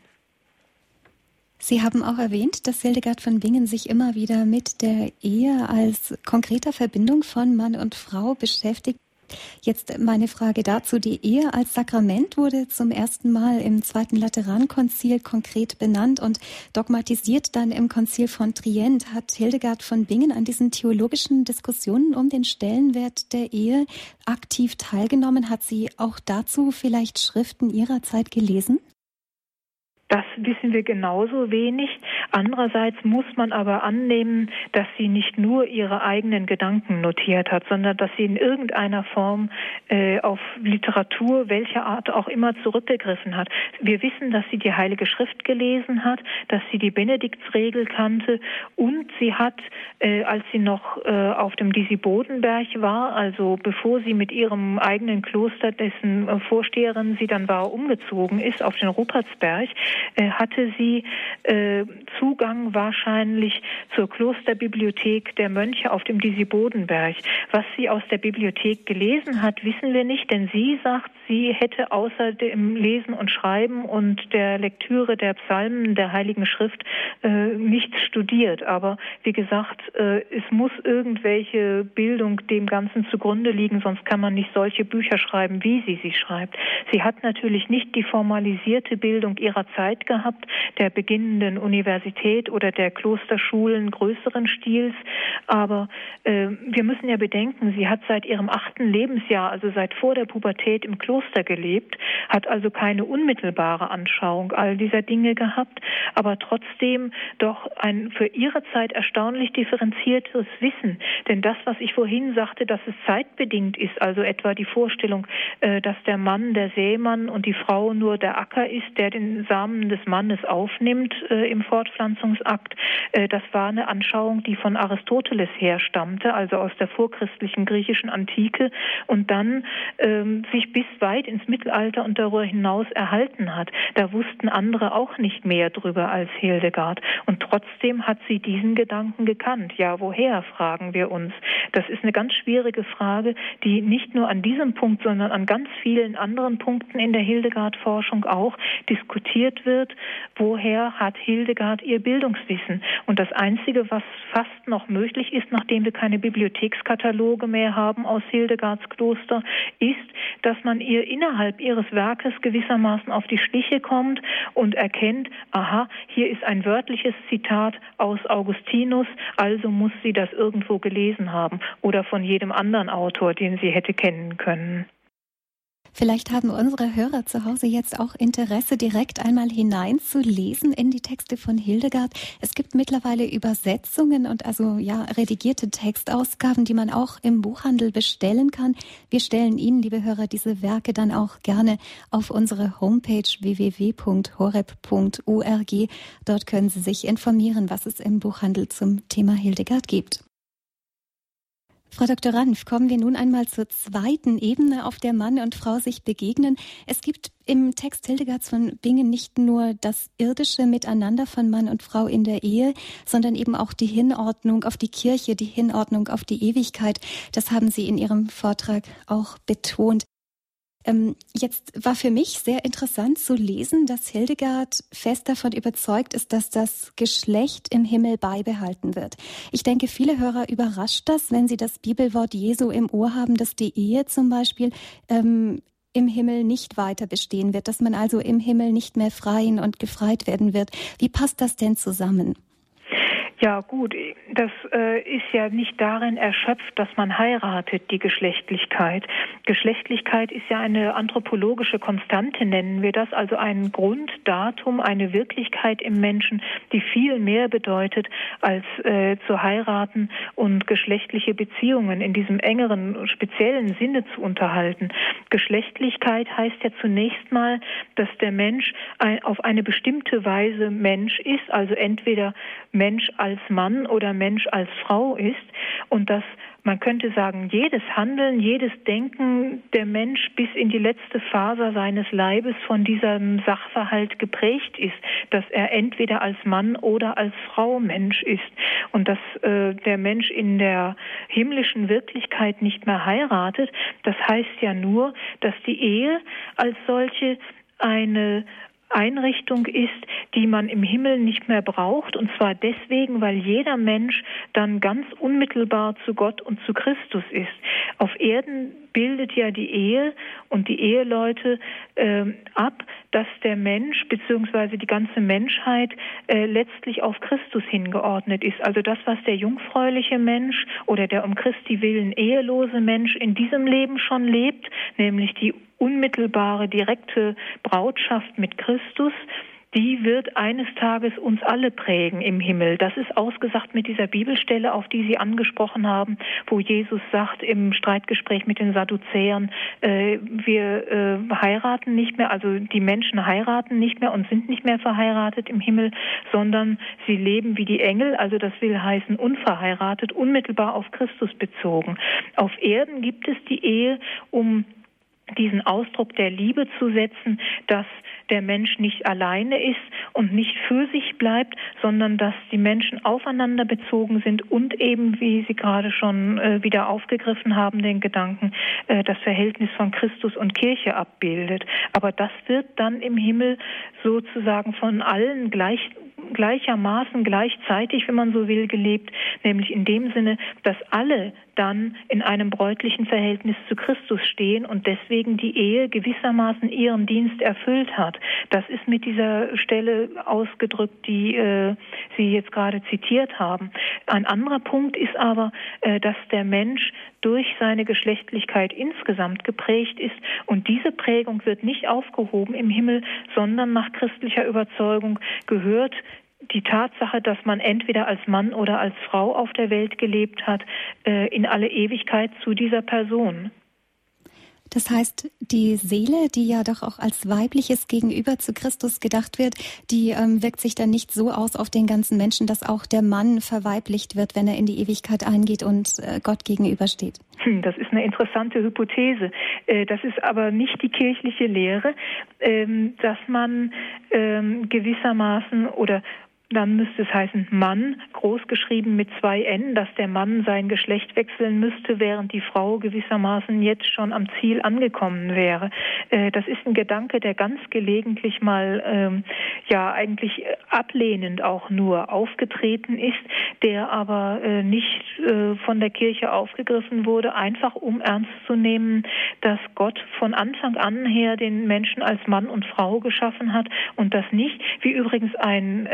Sie haben auch erwähnt, dass Hildegard von Bingen sich immer wieder mit der Ehe als konkreter Verbindung von Mann und Frau beschäftigt. Jetzt meine Frage dazu. Die Ehe als Sakrament wurde zum ersten Mal im Zweiten Laterankonzil konkret benannt und dogmatisiert dann im Konzil von Trient. Hat Hildegard von Bingen an diesen theologischen Diskussionen um den Stellenwert der Ehe aktiv teilgenommen? Hat sie auch dazu vielleicht Schriften ihrer Zeit gelesen? Das wissen wir genauso wenig. Andererseits muss man aber annehmen, dass sie nicht nur ihre eigenen Gedanken notiert hat, sondern dass sie in irgendeiner Form äh, auf Literatur, welcher Art auch immer, zurückgegriffen hat. Wir wissen, dass sie die Heilige Schrift gelesen hat, dass sie die Benediktsregel kannte und sie hat, äh, als sie noch äh, auf dem Disi-Bodenberg war, also bevor sie mit ihrem eigenen Kloster, dessen äh, Vorsteherin sie dann war, umgezogen ist, auf den Rupertsberg, hatte sie äh, Zugang wahrscheinlich zur Klosterbibliothek der Mönche auf dem Disi-Bodenberg. Was sie aus der Bibliothek gelesen hat, wissen wir nicht, denn sie sagt, sie hätte außer dem Lesen und Schreiben und der Lektüre der Psalmen der Heiligen Schrift äh, nichts studiert. Aber wie gesagt, äh, es muss irgendwelche Bildung dem Ganzen zugrunde liegen, sonst kann man nicht solche Bücher schreiben, wie sie sie schreibt. Sie hat natürlich nicht die formalisierte Bildung ihrer Zeit gehabt, der beginnenden Universität oder der Klosterschulen größeren Stils. Aber äh, wir müssen ja bedenken, sie hat seit ihrem achten Lebensjahr, also seit vor der Pubertät im Kloster gelebt, hat also keine unmittelbare Anschauung all dieser Dinge gehabt, aber trotzdem doch ein für ihre Zeit erstaunlich differenziertes Wissen. Denn das, was ich vorhin sagte, dass es zeitbedingt ist, also etwa die Vorstellung, äh, dass der Mann der Sämann und die Frau nur der Acker ist, der den Samen des Mannes aufnimmt äh, im Fortpflanzungsakt, äh, das war eine Anschauung, die von Aristoteles herstammte, also aus der vorchristlichen griechischen Antike und dann ähm, sich bis weit ins Mittelalter und darüber hinaus erhalten hat. Da wussten andere auch nicht mehr drüber als Hildegard. Und trotzdem hat sie diesen Gedanken gekannt. Ja, woher, fragen wir uns. Das ist eine ganz schwierige Frage, die nicht nur an diesem Punkt, sondern an ganz vielen anderen Punkten in der Hildegard-Forschung auch diskutiert wird. Woher hat Hildegard ihr Bildungswissen? Und das Einzige, was fast noch möglich ist, nachdem wir keine Bibliothekskataloge mehr haben aus Hildegards Kloster, ist, dass man ihr innerhalb ihres Werkes gewissermaßen auf die Schliche kommt und erkennt, aha, hier ist ein wörtliches Zitat aus Augustinus, also muss sie das irgendwo gelesen haben oder von jedem anderen Autor, den sie hätte kennen können. Vielleicht haben unsere Hörer zu Hause jetzt auch Interesse, direkt einmal hineinzulesen in die Texte von Hildegard. Es gibt mittlerweile Übersetzungen und also ja redigierte Textausgaben, die man auch im Buchhandel bestellen kann. Wir stellen Ihnen, liebe Hörer, diese Werke dann auch gerne auf unsere Homepage www.horeb.org. Dort können Sie sich informieren, was es im Buchhandel zum Thema Hildegard gibt. Frau Dr. Ranf, kommen wir nun einmal zur zweiten Ebene, auf der Mann und Frau sich begegnen. Es gibt im Text Hildegards von Bingen nicht nur das irdische Miteinander von Mann und Frau in der Ehe, sondern eben auch die Hinordnung auf die Kirche, die Hinordnung auf die Ewigkeit. Das haben Sie in Ihrem Vortrag auch betont. Ähm, jetzt war für mich sehr interessant zu lesen, dass Hildegard fest davon überzeugt ist, dass das Geschlecht im Himmel beibehalten wird. Ich denke, viele Hörer überrascht das, wenn sie das Bibelwort Jesu im Ohr haben, dass die Ehe zum Beispiel ähm, im Himmel nicht weiter bestehen wird, dass man also im Himmel nicht mehr freien und gefreit werden wird. Wie passt das denn zusammen? Ja, gut, das äh, ist ja nicht darin erschöpft, dass man heiratet, die Geschlechtlichkeit. Geschlechtlichkeit ist ja eine anthropologische Konstante, nennen wir das, also ein Grunddatum, eine Wirklichkeit im Menschen, die viel mehr bedeutet, als äh, zu heiraten und geschlechtliche Beziehungen in diesem engeren, speziellen Sinne zu unterhalten. Geschlechtlichkeit heißt ja zunächst mal, dass der Mensch ein, auf eine bestimmte Weise Mensch ist, also entweder Mensch Mann oder Mensch als Frau ist und dass man könnte sagen, jedes Handeln, jedes Denken der Mensch bis in die letzte Faser seines Leibes von diesem Sachverhalt geprägt ist, dass er entweder als Mann oder als Frau Mensch ist und dass äh, der Mensch in der himmlischen Wirklichkeit nicht mehr heiratet. Das heißt ja nur, dass die Ehe als solche eine Einrichtung ist, die man im Himmel nicht mehr braucht. Und zwar deswegen, weil jeder Mensch dann ganz unmittelbar zu Gott und zu Christus ist. Auf Erden bildet ja die Ehe und die Eheleute äh, ab, dass der Mensch bzw. die ganze Menschheit äh, letztlich auf Christus hingeordnet ist. Also das, was der jungfräuliche Mensch oder der um Christi willen ehelose Mensch in diesem Leben schon lebt, nämlich die unmittelbare, direkte Brautschaft mit Christus, die wird eines Tages uns alle prägen im Himmel. Das ist ausgesagt mit dieser Bibelstelle, auf die Sie angesprochen haben, wo Jesus sagt im Streitgespräch mit den Sadduzäern, äh, wir äh, heiraten nicht mehr, also die Menschen heiraten nicht mehr und sind nicht mehr verheiratet im Himmel, sondern sie leben wie die Engel, also das will heißen unverheiratet, unmittelbar auf Christus bezogen. Auf Erden gibt es die Ehe, um diesen Ausdruck der Liebe zu setzen, dass der Mensch nicht alleine ist und nicht für sich bleibt, sondern dass die Menschen aufeinander bezogen sind und eben, wie Sie gerade schon äh, wieder aufgegriffen haben, den Gedanken, äh, das Verhältnis von Christus und Kirche abbildet. Aber das wird dann im Himmel sozusagen von allen gleich gleichermaßen gleichzeitig, wenn man so will, gelebt, nämlich in dem Sinne, dass alle dann in einem bräutlichen Verhältnis zu Christus stehen und deswegen die Ehe gewissermaßen ihren Dienst erfüllt hat. Das ist mit dieser Stelle ausgedrückt, die äh, Sie jetzt gerade zitiert haben. Ein anderer Punkt ist aber, äh, dass der Mensch durch seine Geschlechtlichkeit insgesamt geprägt ist und diese Prägung wird nicht aufgehoben im Himmel, sondern nach christlicher Überzeugung gehört die Tatsache, dass man entweder als Mann oder als Frau auf der Welt gelebt hat, äh, in alle Ewigkeit zu dieser Person. Das heißt, die Seele, die ja doch auch als weibliches Gegenüber zu Christus gedacht wird, die ähm, wirkt sich dann nicht so aus auf den ganzen Menschen, dass auch der Mann verweiblicht wird, wenn er in die Ewigkeit eingeht und äh, Gott gegenübersteht. Hm, das ist eine interessante Hypothese. Äh, das ist aber nicht die kirchliche Lehre, ähm, dass man ähm, gewissermaßen oder dann müsste es heißen Mann, großgeschrieben mit zwei N, dass der Mann sein Geschlecht wechseln müsste, während die Frau gewissermaßen jetzt schon am Ziel angekommen wäre. Äh, das ist ein Gedanke, der ganz gelegentlich mal ähm, ja eigentlich ablehnend auch nur aufgetreten ist, der aber äh, nicht äh, von der Kirche aufgegriffen wurde, einfach um ernst zu nehmen, dass Gott von Anfang an her den Menschen als Mann und Frau geschaffen hat und das nicht, wie übrigens ein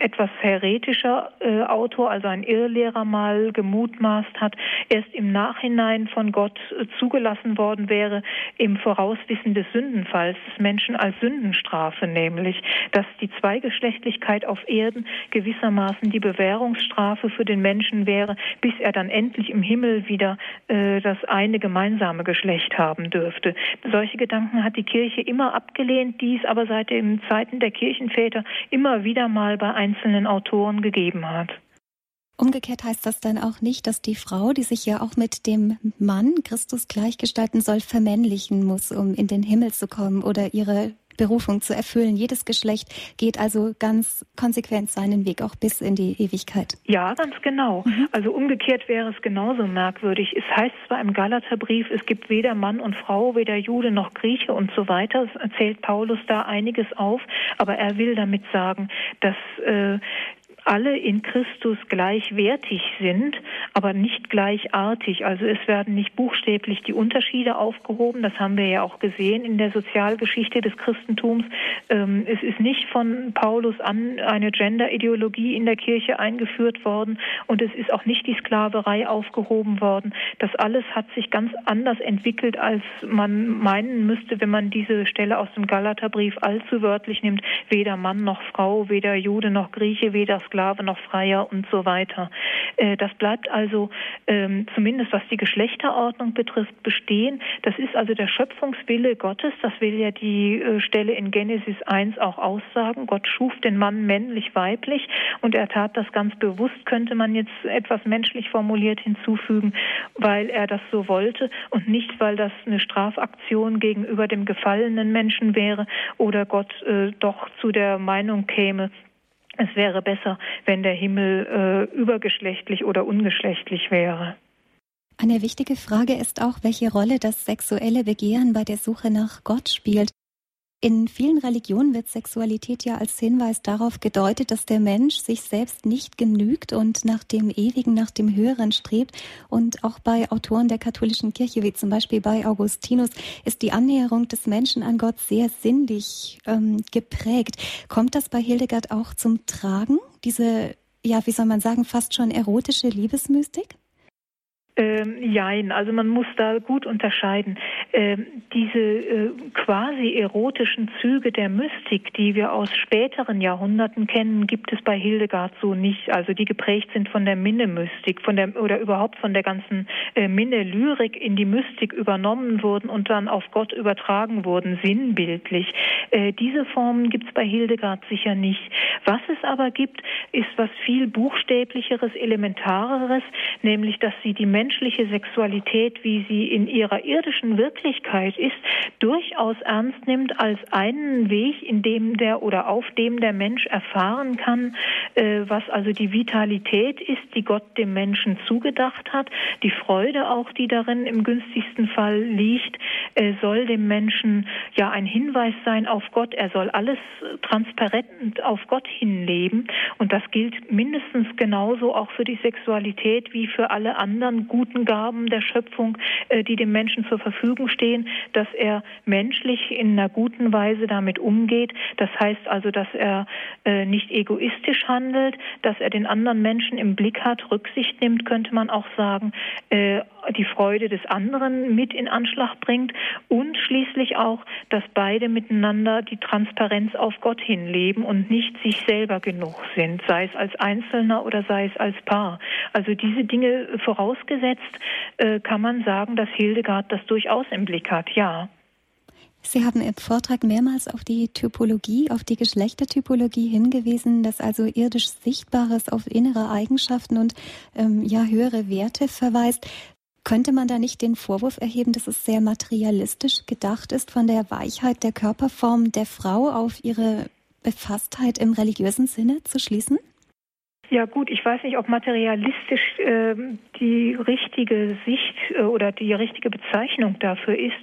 etwas heretischer äh, Autor, also ein Irrlehrer mal gemutmaßt hat, erst im Nachhinein von Gott äh, zugelassen worden wäre, im Vorauswissen des Sündenfalls des Menschen als Sündenstrafe, nämlich, dass die Zweigeschlechtlichkeit auf Erden gewissermaßen die Bewährungsstrafe für den Menschen wäre, bis er dann endlich im Himmel wieder äh, das eine gemeinsame Geschlecht haben dürfte. Solche Gedanken hat die Kirche immer abgelehnt, dies aber seit den Zeiten der Kirchenväter immer wieder mal bei einzelnen Autoren gegeben hat. Umgekehrt heißt das dann auch nicht, dass die Frau, die sich ja auch mit dem Mann Christus gleichgestalten soll, vermännlichen muss, um in den Himmel zu kommen oder ihre Berufung zu erfüllen. Jedes Geschlecht geht also ganz konsequent seinen Weg auch bis in die Ewigkeit. Ja, ganz genau. Mhm. Also umgekehrt wäre es genauso merkwürdig. Es heißt zwar im Galaterbrief, es gibt weder Mann und Frau, weder Jude noch Grieche und so weiter. Es erzählt Paulus da einiges auf, aber er will damit sagen, dass äh, alle in Christus gleichwertig sind, aber nicht gleichartig. Also es werden nicht buchstäblich die Unterschiede aufgehoben. Das haben wir ja auch gesehen in der Sozialgeschichte des Christentums. Ähm, es ist nicht von Paulus an eine Gender-Ideologie in der Kirche eingeführt worden und es ist auch nicht die Sklaverei aufgehoben worden. Das alles hat sich ganz anders entwickelt, als man meinen müsste, wenn man diese Stelle aus dem Galaterbrief allzu wörtlich nimmt. Weder Mann noch Frau, weder Jude noch Grieche, weder Sklave Sklave noch Freier und so weiter. Äh, das bleibt also ähm, zumindest was die Geschlechterordnung betrifft bestehen. Das ist also der Schöpfungswille Gottes. Das will ja die äh, Stelle in Genesis 1 auch aussagen. Gott schuf den Mann männlich-weiblich und er tat das ganz bewusst, könnte man jetzt etwas menschlich formuliert hinzufügen, weil er das so wollte und nicht, weil das eine Strafaktion gegenüber dem gefallenen Menschen wäre oder Gott äh, doch zu der Meinung käme, es wäre besser, wenn der Himmel äh, übergeschlechtlich oder ungeschlechtlich wäre. Eine wichtige Frage ist auch, welche Rolle das sexuelle Begehren bei der Suche nach Gott spielt. In vielen Religionen wird Sexualität ja als Hinweis darauf gedeutet, dass der Mensch sich selbst nicht genügt und nach dem Ewigen, nach dem Höheren strebt. Und auch bei Autoren der katholischen Kirche, wie zum Beispiel bei Augustinus, ist die Annäherung des Menschen an Gott sehr sinnlich ähm, geprägt. Kommt das bei Hildegard auch zum Tragen? Diese, ja, wie soll man sagen, fast schon erotische Liebesmystik? Ähm, jein, also man muss da gut unterscheiden. Ähm, diese äh, quasi erotischen Züge der Mystik, die wir aus späteren Jahrhunderten kennen, gibt es bei Hildegard so nicht. Also die geprägt sind von der Minne-Mystik, von der oder überhaupt von der ganzen äh, Minne-Lyrik in die Mystik übernommen wurden und dann auf Gott übertragen wurden, sinnbildlich. Äh, diese Formen gibt es bei Hildegard sicher nicht. Was es aber gibt, ist was viel buchstäblicheres, elementareres, nämlich dass sie die Menschen menschliche Sexualität, wie sie in ihrer irdischen Wirklichkeit ist, durchaus ernst nimmt als einen Weg, in dem der oder auf dem der Mensch erfahren kann, äh, was also die Vitalität ist, die Gott dem Menschen zugedacht hat, die Freude auch, die darin im günstigsten Fall liegt, äh, soll dem Menschen ja ein Hinweis sein auf Gott. Er soll alles transparent auf Gott hinleben und das gilt mindestens genauso auch für die Sexualität wie für alle anderen guten Gaben der Schöpfung, äh, die dem Menschen zur Verfügung stehen, dass er menschlich in einer guten Weise damit umgeht. Das heißt also, dass er äh, nicht egoistisch handelt, handelt, dass er den anderen Menschen im Blick hat, Rücksicht nimmt, könnte man auch sagen, äh, die Freude des anderen mit in Anschlag bringt und schließlich auch, dass beide miteinander die Transparenz auf Gott hinleben und nicht sich selber genug sind, sei es als Einzelner oder sei es als Paar. Also diese Dinge vorausgesetzt, äh, kann man sagen, dass Hildegard das durchaus im Blick hat, ja. Sie haben im Vortrag mehrmals auf die Typologie, auf die Geschlechtertypologie hingewiesen, dass also irdisch Sichtbares auf innere Eigenschaften und ähm, ja höhere Werte verweist. Könnte man da nicht den Vorwurf erheben, dass es sehr materialistisch gedacht ist, von der Weichheit der Körperform der Frau auf ihre Befasstheit im religiösen Sinne zu schließen? Ja gut, ich weiß nicht, ob materialistisch äh, die richtige Sicht äh, oder die richtige Bezeichnung dafür ist,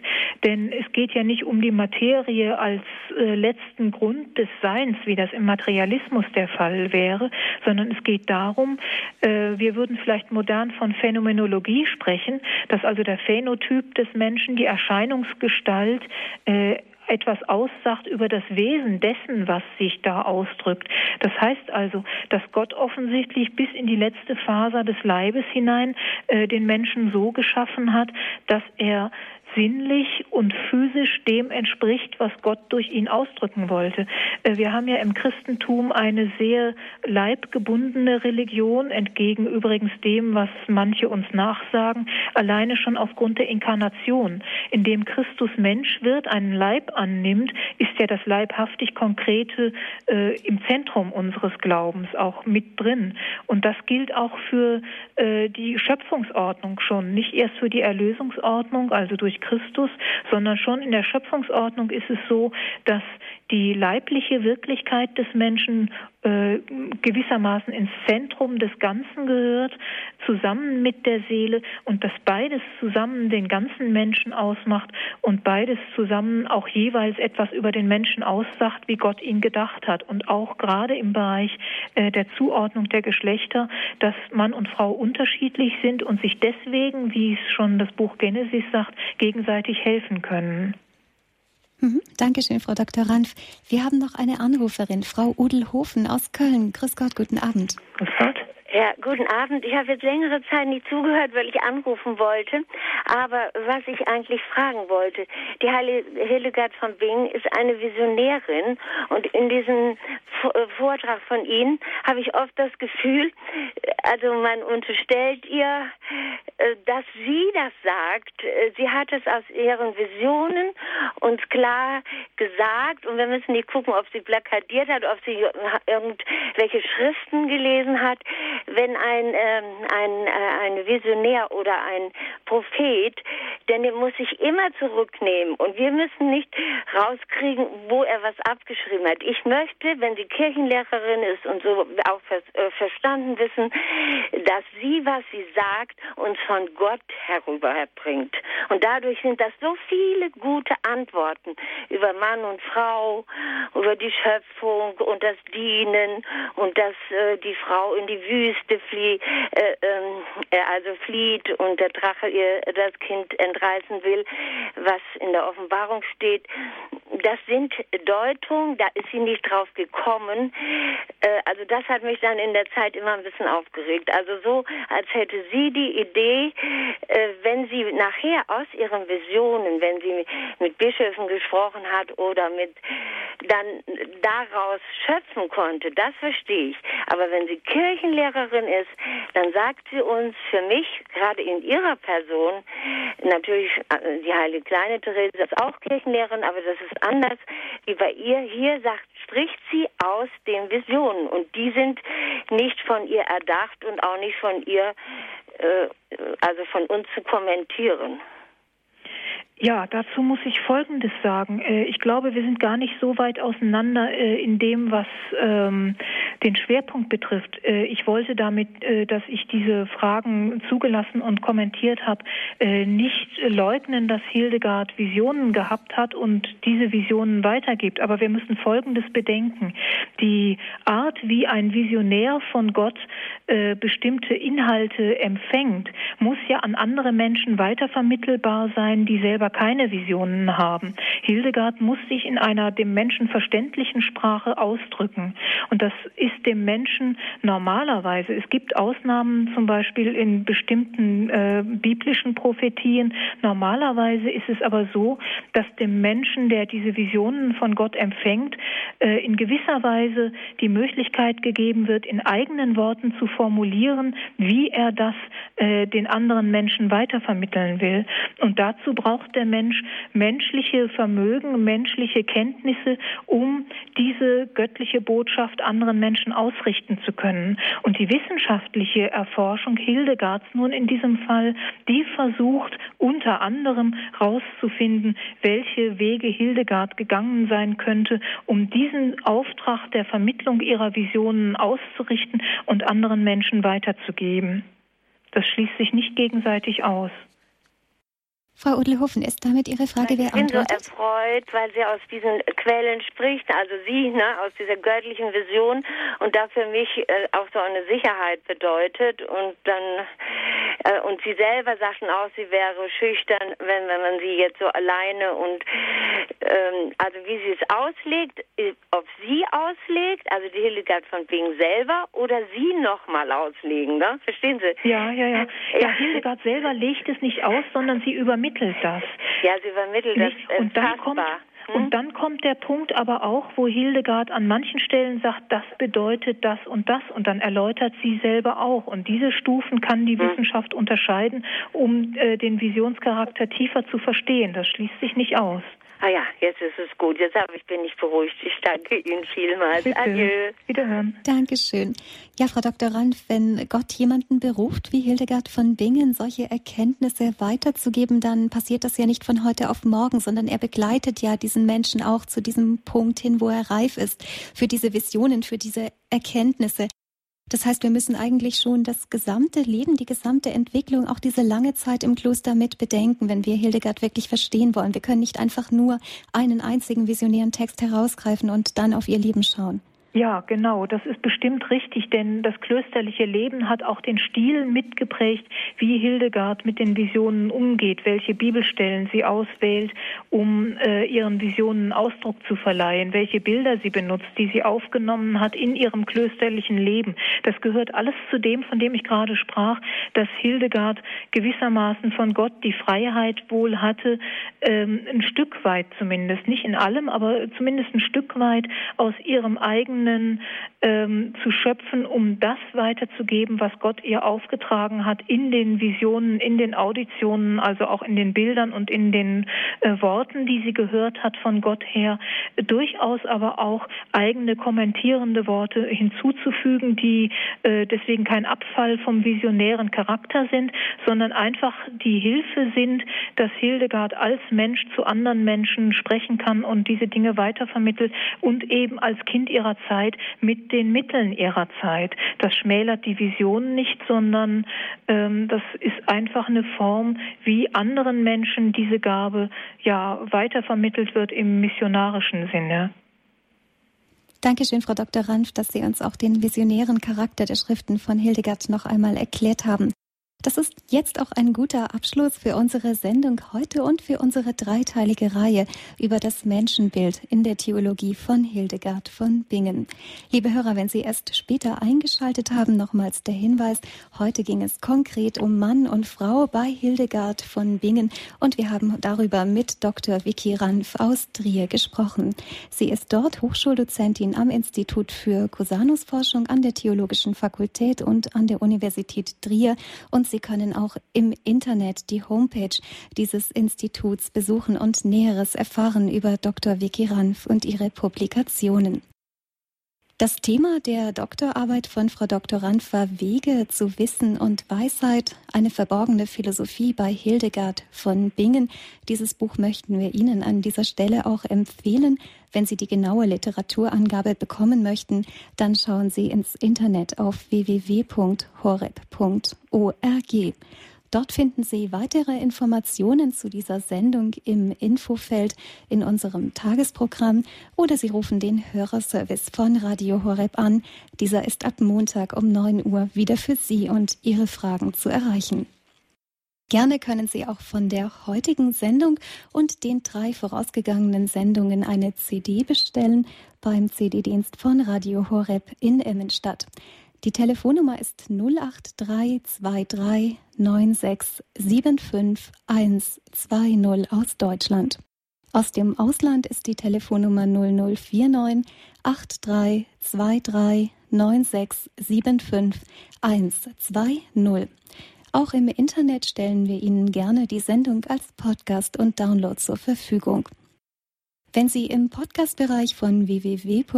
denn es geht ja nicht um die Materie als äh, letzten Grund des Seins, wie das im Materialismus der Fall wäre, sondern es geht darum, äh, wir würden vielleicht modern von Phänomenologie sprechen, dass also der Phänotyp des Menschen, die Erscheinungsgestalt äh, etwas aussagt über das Wesen dessen, was sich da ausdrückt. Das heißt also, dass Gott offensichtlich bis in die letzte Faser des Leibes hinein äh, den Menschen so geschaffen hat, dass er sinnlich und physisch dem entspricht, was Gott durch ihn ausdrücken wollte. Äh, wir haben ja im Christentum eine sehr leibgebundene Religion, entgegen übrigens dem, was manche uns nachsagen, alleine schon aufgrund der Inkarnation. Indem Christus Mensch wird, einen Leib annimmt, ist ja das leibhaftig Konkrete äh, im Zentrum unseres Glaubens auch mit drin. Und das gilt auch für äh, die Schöpfungsordnung schon, nicht erst für die Erlösungsordnung, also durch Christus, sondern schon in der Schöpfungsordnung ist es so, dass die leibliche Wirklichkeit des Menschen äh, gewissermaßen ins Zentrum des Ganzen gehört, zusammen mit der Seele und dass beides zusammen den ganzen Menschen ausmacht und beides zusammen auch jeweils etwas über den Menschen aussagt, wie Gott ihn gedacht hat. Und auch gerade im Bereich äh, der Zuordnung der Geschlechter, dass Mann und Frau unterschiedlich sind und sich deswegen, wie es schon das Buch Genesis sagt, gegenseitig helfen können. Mhm. Dankeschön, Frau Dr. Ranf. Wir haben noch eine Anruferin, Frau Udelhofen aus Köln. Grüß Gott, guten Abend. Grüß Gott. Ja, guten Abend. Ich habe jetzt längere Zeit nicht zugehört, weil ich anrufen wollte. Aber was ich eigentlich fragen wollte, die Heilige Hildegard von Bingen ist eine Visionärin und in diesem äh, Vortrag von Ihnen habe ich oft das Gefühl, also man unterstellt ihr, äh, dass sie das sagt. Äh, sie hat es aus ihren Visionen uns klar gesagt und wir müssen nicht gucken, ob sie plakadiert hat, ob sie irgendwelche Schriften gelesen hat wenn ein, ähm, ein, äh, ein Visionär oder ein Prophet, denn er muss sich immer zurücknehmen und wir müssen nicht rauskriegen, wo er was abgeschrieben hat. Ich möchte, wenn sie Kirchenlehrerin ist und so auch ver äh, verstanden wissen, dass sie, was sie sagt, uns von Gott herüberbringt. Und dadurch sind das so viele gute Antworten über Mann und Frau, über die Schöpfung und das Dienen und dass äh, die Frau in die Wüste Wüste flie, äh, ähm, äh, also flieht und der Drache ihr das Kind entreißen will, was in der Offenbarung steht. Das sind Deutungen, da ist sie nicht drauf gekommen. Äh, also das hat mich dann in der Zeit immer ein bisschen aufgeregt. Also so, als hätte sie die Idee, äh, wenn sie nachher aus ihren Visionen, wenn sie mit Bischöfen gesprochen hat oder mit dann daraus schöpfen konnte, das verstehe ich. Aber wenn sie Kirchenlehrerin ist, dann sagt sie uns für mich, gerade in ihrer Person, natürlich äh, die heilige kleine Therese ist auch Kirchenlehrerin, aber das ist anders wie bei ihr. Hier sagt, spricht sie aus den Visionen und die sind nicht von ihr erdacht und auch nicht von ihr, äh, also von uns zu kommentieren. Ja, dazu muss ich Folgendes sagen. Äh, ich glaube, wir sind gar nicht so weit auseinander äh, in dem, was ähm, den Schwerpunkt betrifft. Äh, ich wollte damit, dass ich diese Fragen zugelassen und kommentiert habe, nicht leugnen, dass Hildegard Visionen gehabt hat und diese Visionen weitergibt. Aber wir müssen Folgendes bedenken. Die Art, wie ein Visionär von Gott bestimmte Inhalte empfängt, muss ja an andere Menschen weitervermittelbar sein, die selber keine Visionen haben. Hildegard muss sich in einer dem Menschen verständlichen Sprache ausdrücken. Und das ist dem Menschen normalerweise, es gibt Ausnahmen zum Beispiel in bestimmten äh, biblischen Prophetien, normalerweise ist es aber so, dass dem Menschen, der diese Visionen von Gott empfängt, äh, in gewisser Weise die Möglichkeit gegeben wird, in eigenen Worten zu formulieren, wie er das äh, den anderen Menschen weitervermitteln will. Und dazu braucht der Mensch menschliche Vermögen, menschliche Kenntnisse, um diese göttliche Botschaft anderen Menschen ausrichten zu können. Und die wissenschaftliche Erforschung Hildegards nun in diesem Fall, die versucht unter anderem herauszufinden, welche Wege Hildegard gegangen sein könnte, um diesen Auftrag der Vermittlung ihrer Visionen auszurichten und anderen Menschen weiterzugeben. Das schließt sich nicht gegenseitig aus. Frau Udelhofen, ist damit Ihre Frage beantwortet? Ich bin so erfreut, weil sie aus diesen Quellen spricht, also sie, ne, aus dieser göttlichen Vision und da für mich äh, auch so eine Sicherheit bedeutet und dann äh, und sie selber sagten auch, sie wäre schüchtern, wenn, wenn man sie jetzt so alleine und ähm, also wie sie es auslegt, ob sie auslegt, also die Hildegard von Bingen selber oder sie nochmal auslegen, ne? Verstehen Sie? Ja, ja, ja. Ja, Hildegard selber legt es nicht aus, sondern sie übermittelt das. Ja, sie übermittelt nicht? das. Und dann kommt hm? Und dann kommt der Punkt aber auch, wo Hildegard an manchen Stellen sagt, das bedeutet das und das und dann erläutert sie selber auch. Und diese Stufen kann die hm. Wissenschaft unterscheiden, um äh, den Visionscharakter tiefer zu verstehen. Das schließt sich nicht aus. Ah ja, jetzt ist es gut. Jetzt habe ich, bin ich beruhigt. Ich danke Ihnen vielmals. Bitte. Adieu. Wiederhören. Dankeschön. Ja, Frau Dr. Ranf, wenn Gott jemanden beruft, wie Hildegard von Bingen, solche Erkenntnisse weiterzugeben, dann passiert das ja nicht von heute auf morgen, sondern er begleitet ja diesen Menschen auch zu diesem Punkt hin, wo er reif ist, für diese Visionen, für diese Erkenntnisse. Das heißt, wir müssen eigentlich schon das gesamte Leben, die gesamte Entwicklung, auch diese lange Zeit im Kloster mit bedenken, wenn wir Hildegard wirklich verstehen wollen. Wir können nicht einfach nur einen einzigen visionären Text herausgreifen und dann auf ihr Leben schauen. Ja, genau, das ist bestimmt richtig, denn das klösterliche Leben hat auch den Stil mitgeprägt, wie Hildegard mit den Visionen umgeht, welche Bibelstellen sie auswählt, um äh, ihren Visionen Ausdruck zu verleihen, welche Bilder sie benutzt, die sie aufgenommen hat in ihrem klösterlichen Leben. Das gehört alles zu dem, von dem ich gerade sprach, dass Hildegard gewissermaßen von Gott die Freiheit wohl hatte, ähm, ein Stück weit zumindest, nicht in allem, aber zumindest ein Stück weit aus ihrem eigenen Ebenen ähm, zu schöpfen, um das weiterzugeben, was Gott ihr aufgetragen hat in den Visionen, in den Auditionen, also auch in den Bildern und in den äh, Worten, die sie gehört hat von Gott her, durchaus aber auch eigene kommentierende Worte hinzuzufügen, die äh, deswegen kein Abfall vom visionären Charakter sind, sondern einfach die Hilfe sind, dass Hildegard als Mensch zu anderen Menschen sprechen kann und diese Dinge weitervermittelt und eben als Kind ihrer Zeit Zeit mit den Mitteln ihrer Zeit. Das schmälert die Vision nicht, sondern ähm, das ist einfach eine Form, wie anderen Menschen diese Gabe ja weitervermittelt wird im missionarischen Sinne. Dankeschön, Frau Dr. Ranf, dass Sie uns auch den visionären Charakter der Schriften von Hildegard noch einmal erklärt haben. Das ist jetzt auch ein guter Abschluss für unsere Sendung heute und für unsere dreiteilige Reihe über das Menschenbild in der Theologie von Hildegard von Bingen. Liebe Hörer, wenn Sie erst später eingeschaltet haben, nochmals der Hinweis, heute ging es konkret um Mann und Frau bei Hildegard von Bingen und wir haben darüber mit Dr. Vicky Ranf aus Trier gesprochen. Sie ist dort Hochschuldozentin am Institut für Cusanusforschung an der Theologischen Fakultät und an der Universität Trier und Sie können auch im Internet die Homepage dieses Instituts besuchen und Näheres erfahren über Dr. Vicky Ranf und ihre Publikationen. Das Thema der Doktorarbeit von Frau Dr. Ranf war Wege zu Wissen und Weisheit, eine verborgene Philosophie bei Hildegard von Bingen. Dieses Buch möchten wir Ihnen an dieser Stelle auch empfehlen. Wenn Sie die genaue Literaturangabe bekommen möchten, dann schauen Sie ins Internet auf www.horeb.org. Dort finden Sie weitere Informationen zu dieser Sendung im Infofeld in unserem Tagesprogramm oder Sie rufen den Hörerservice von Radio Horeb an. Dieser ist ab Montag um 9 Uhr wieder für Sie und Ihre Fragen zu erreichen. Gerne können Sie auch von der heutigen Sendung und den drei vorausgegangenen Sendungen eine CD bestellen beim CD-Dienst von Radio Horeb in Immenstadt. Die Telefonnummer ist 08323 9675120 aus Deutschland. Aus dem Ausland ist die Telefonnummer 0049 8323 9675120. Auch im Internet stellen wir Ihnen gerne die Sendung als Podcast und Download zur Verfügung. Wenn Sie im Podcast-Bereich von www.horeb.org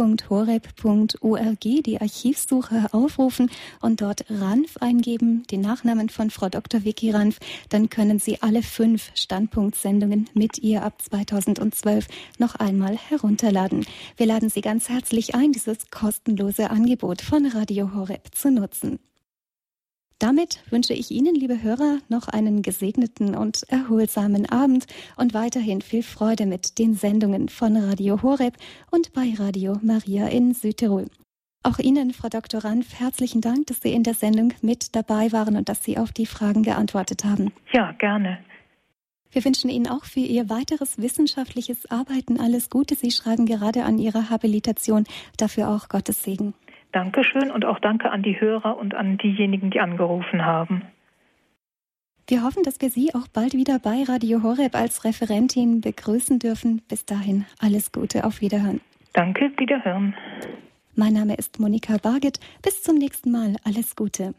die Archivsuche aufrufen und dort Ranf eingeben, den Nachnamen von Frau Dr. Vicky Ranf, dann können Sie alle fünf Standpunktsendungen mit ihr ab 2012 noch einmal herunterladen. Wir laden Sie ganz herzlich ein, dieses kostenlose Angebot von Radio Horeb zu nutzen. Damit wünsche ich Ihnen, liebe Hörer, noch einen gesegneten und erholsamen Abend und weiterhin viel Freude mit den Sendungen von Radio Horeb und bei Radio Maria in Südtirol. Auch Ihnen, Frau Dr. Ranf, herzlichen Dank, dass Sie in der Sendung mit dabei waren und dass Sie auf die Fragen geantwortet haben. Ja, gerne. Wir wünschen Ihnen auch für Ihr weiteres wissenschaftliches Arbeiten alles Gute. Sie schreiben gerade an Ihrer Habilitation. Dafür auch Gottes Segen. Dankeschön und auch danke an die Hörer und an diejenigen, die angerufen haben. Wir hoffen, dass wir Sie auch bald wieder bei Radio Horeb als Referentin begrüßen dürfen. Bis dahin alles Gute, auf Wiederhören. Danke, Wiederhören. Mein Name ist Monika Barget. Bis zum nächsten Mal. Alles Gute.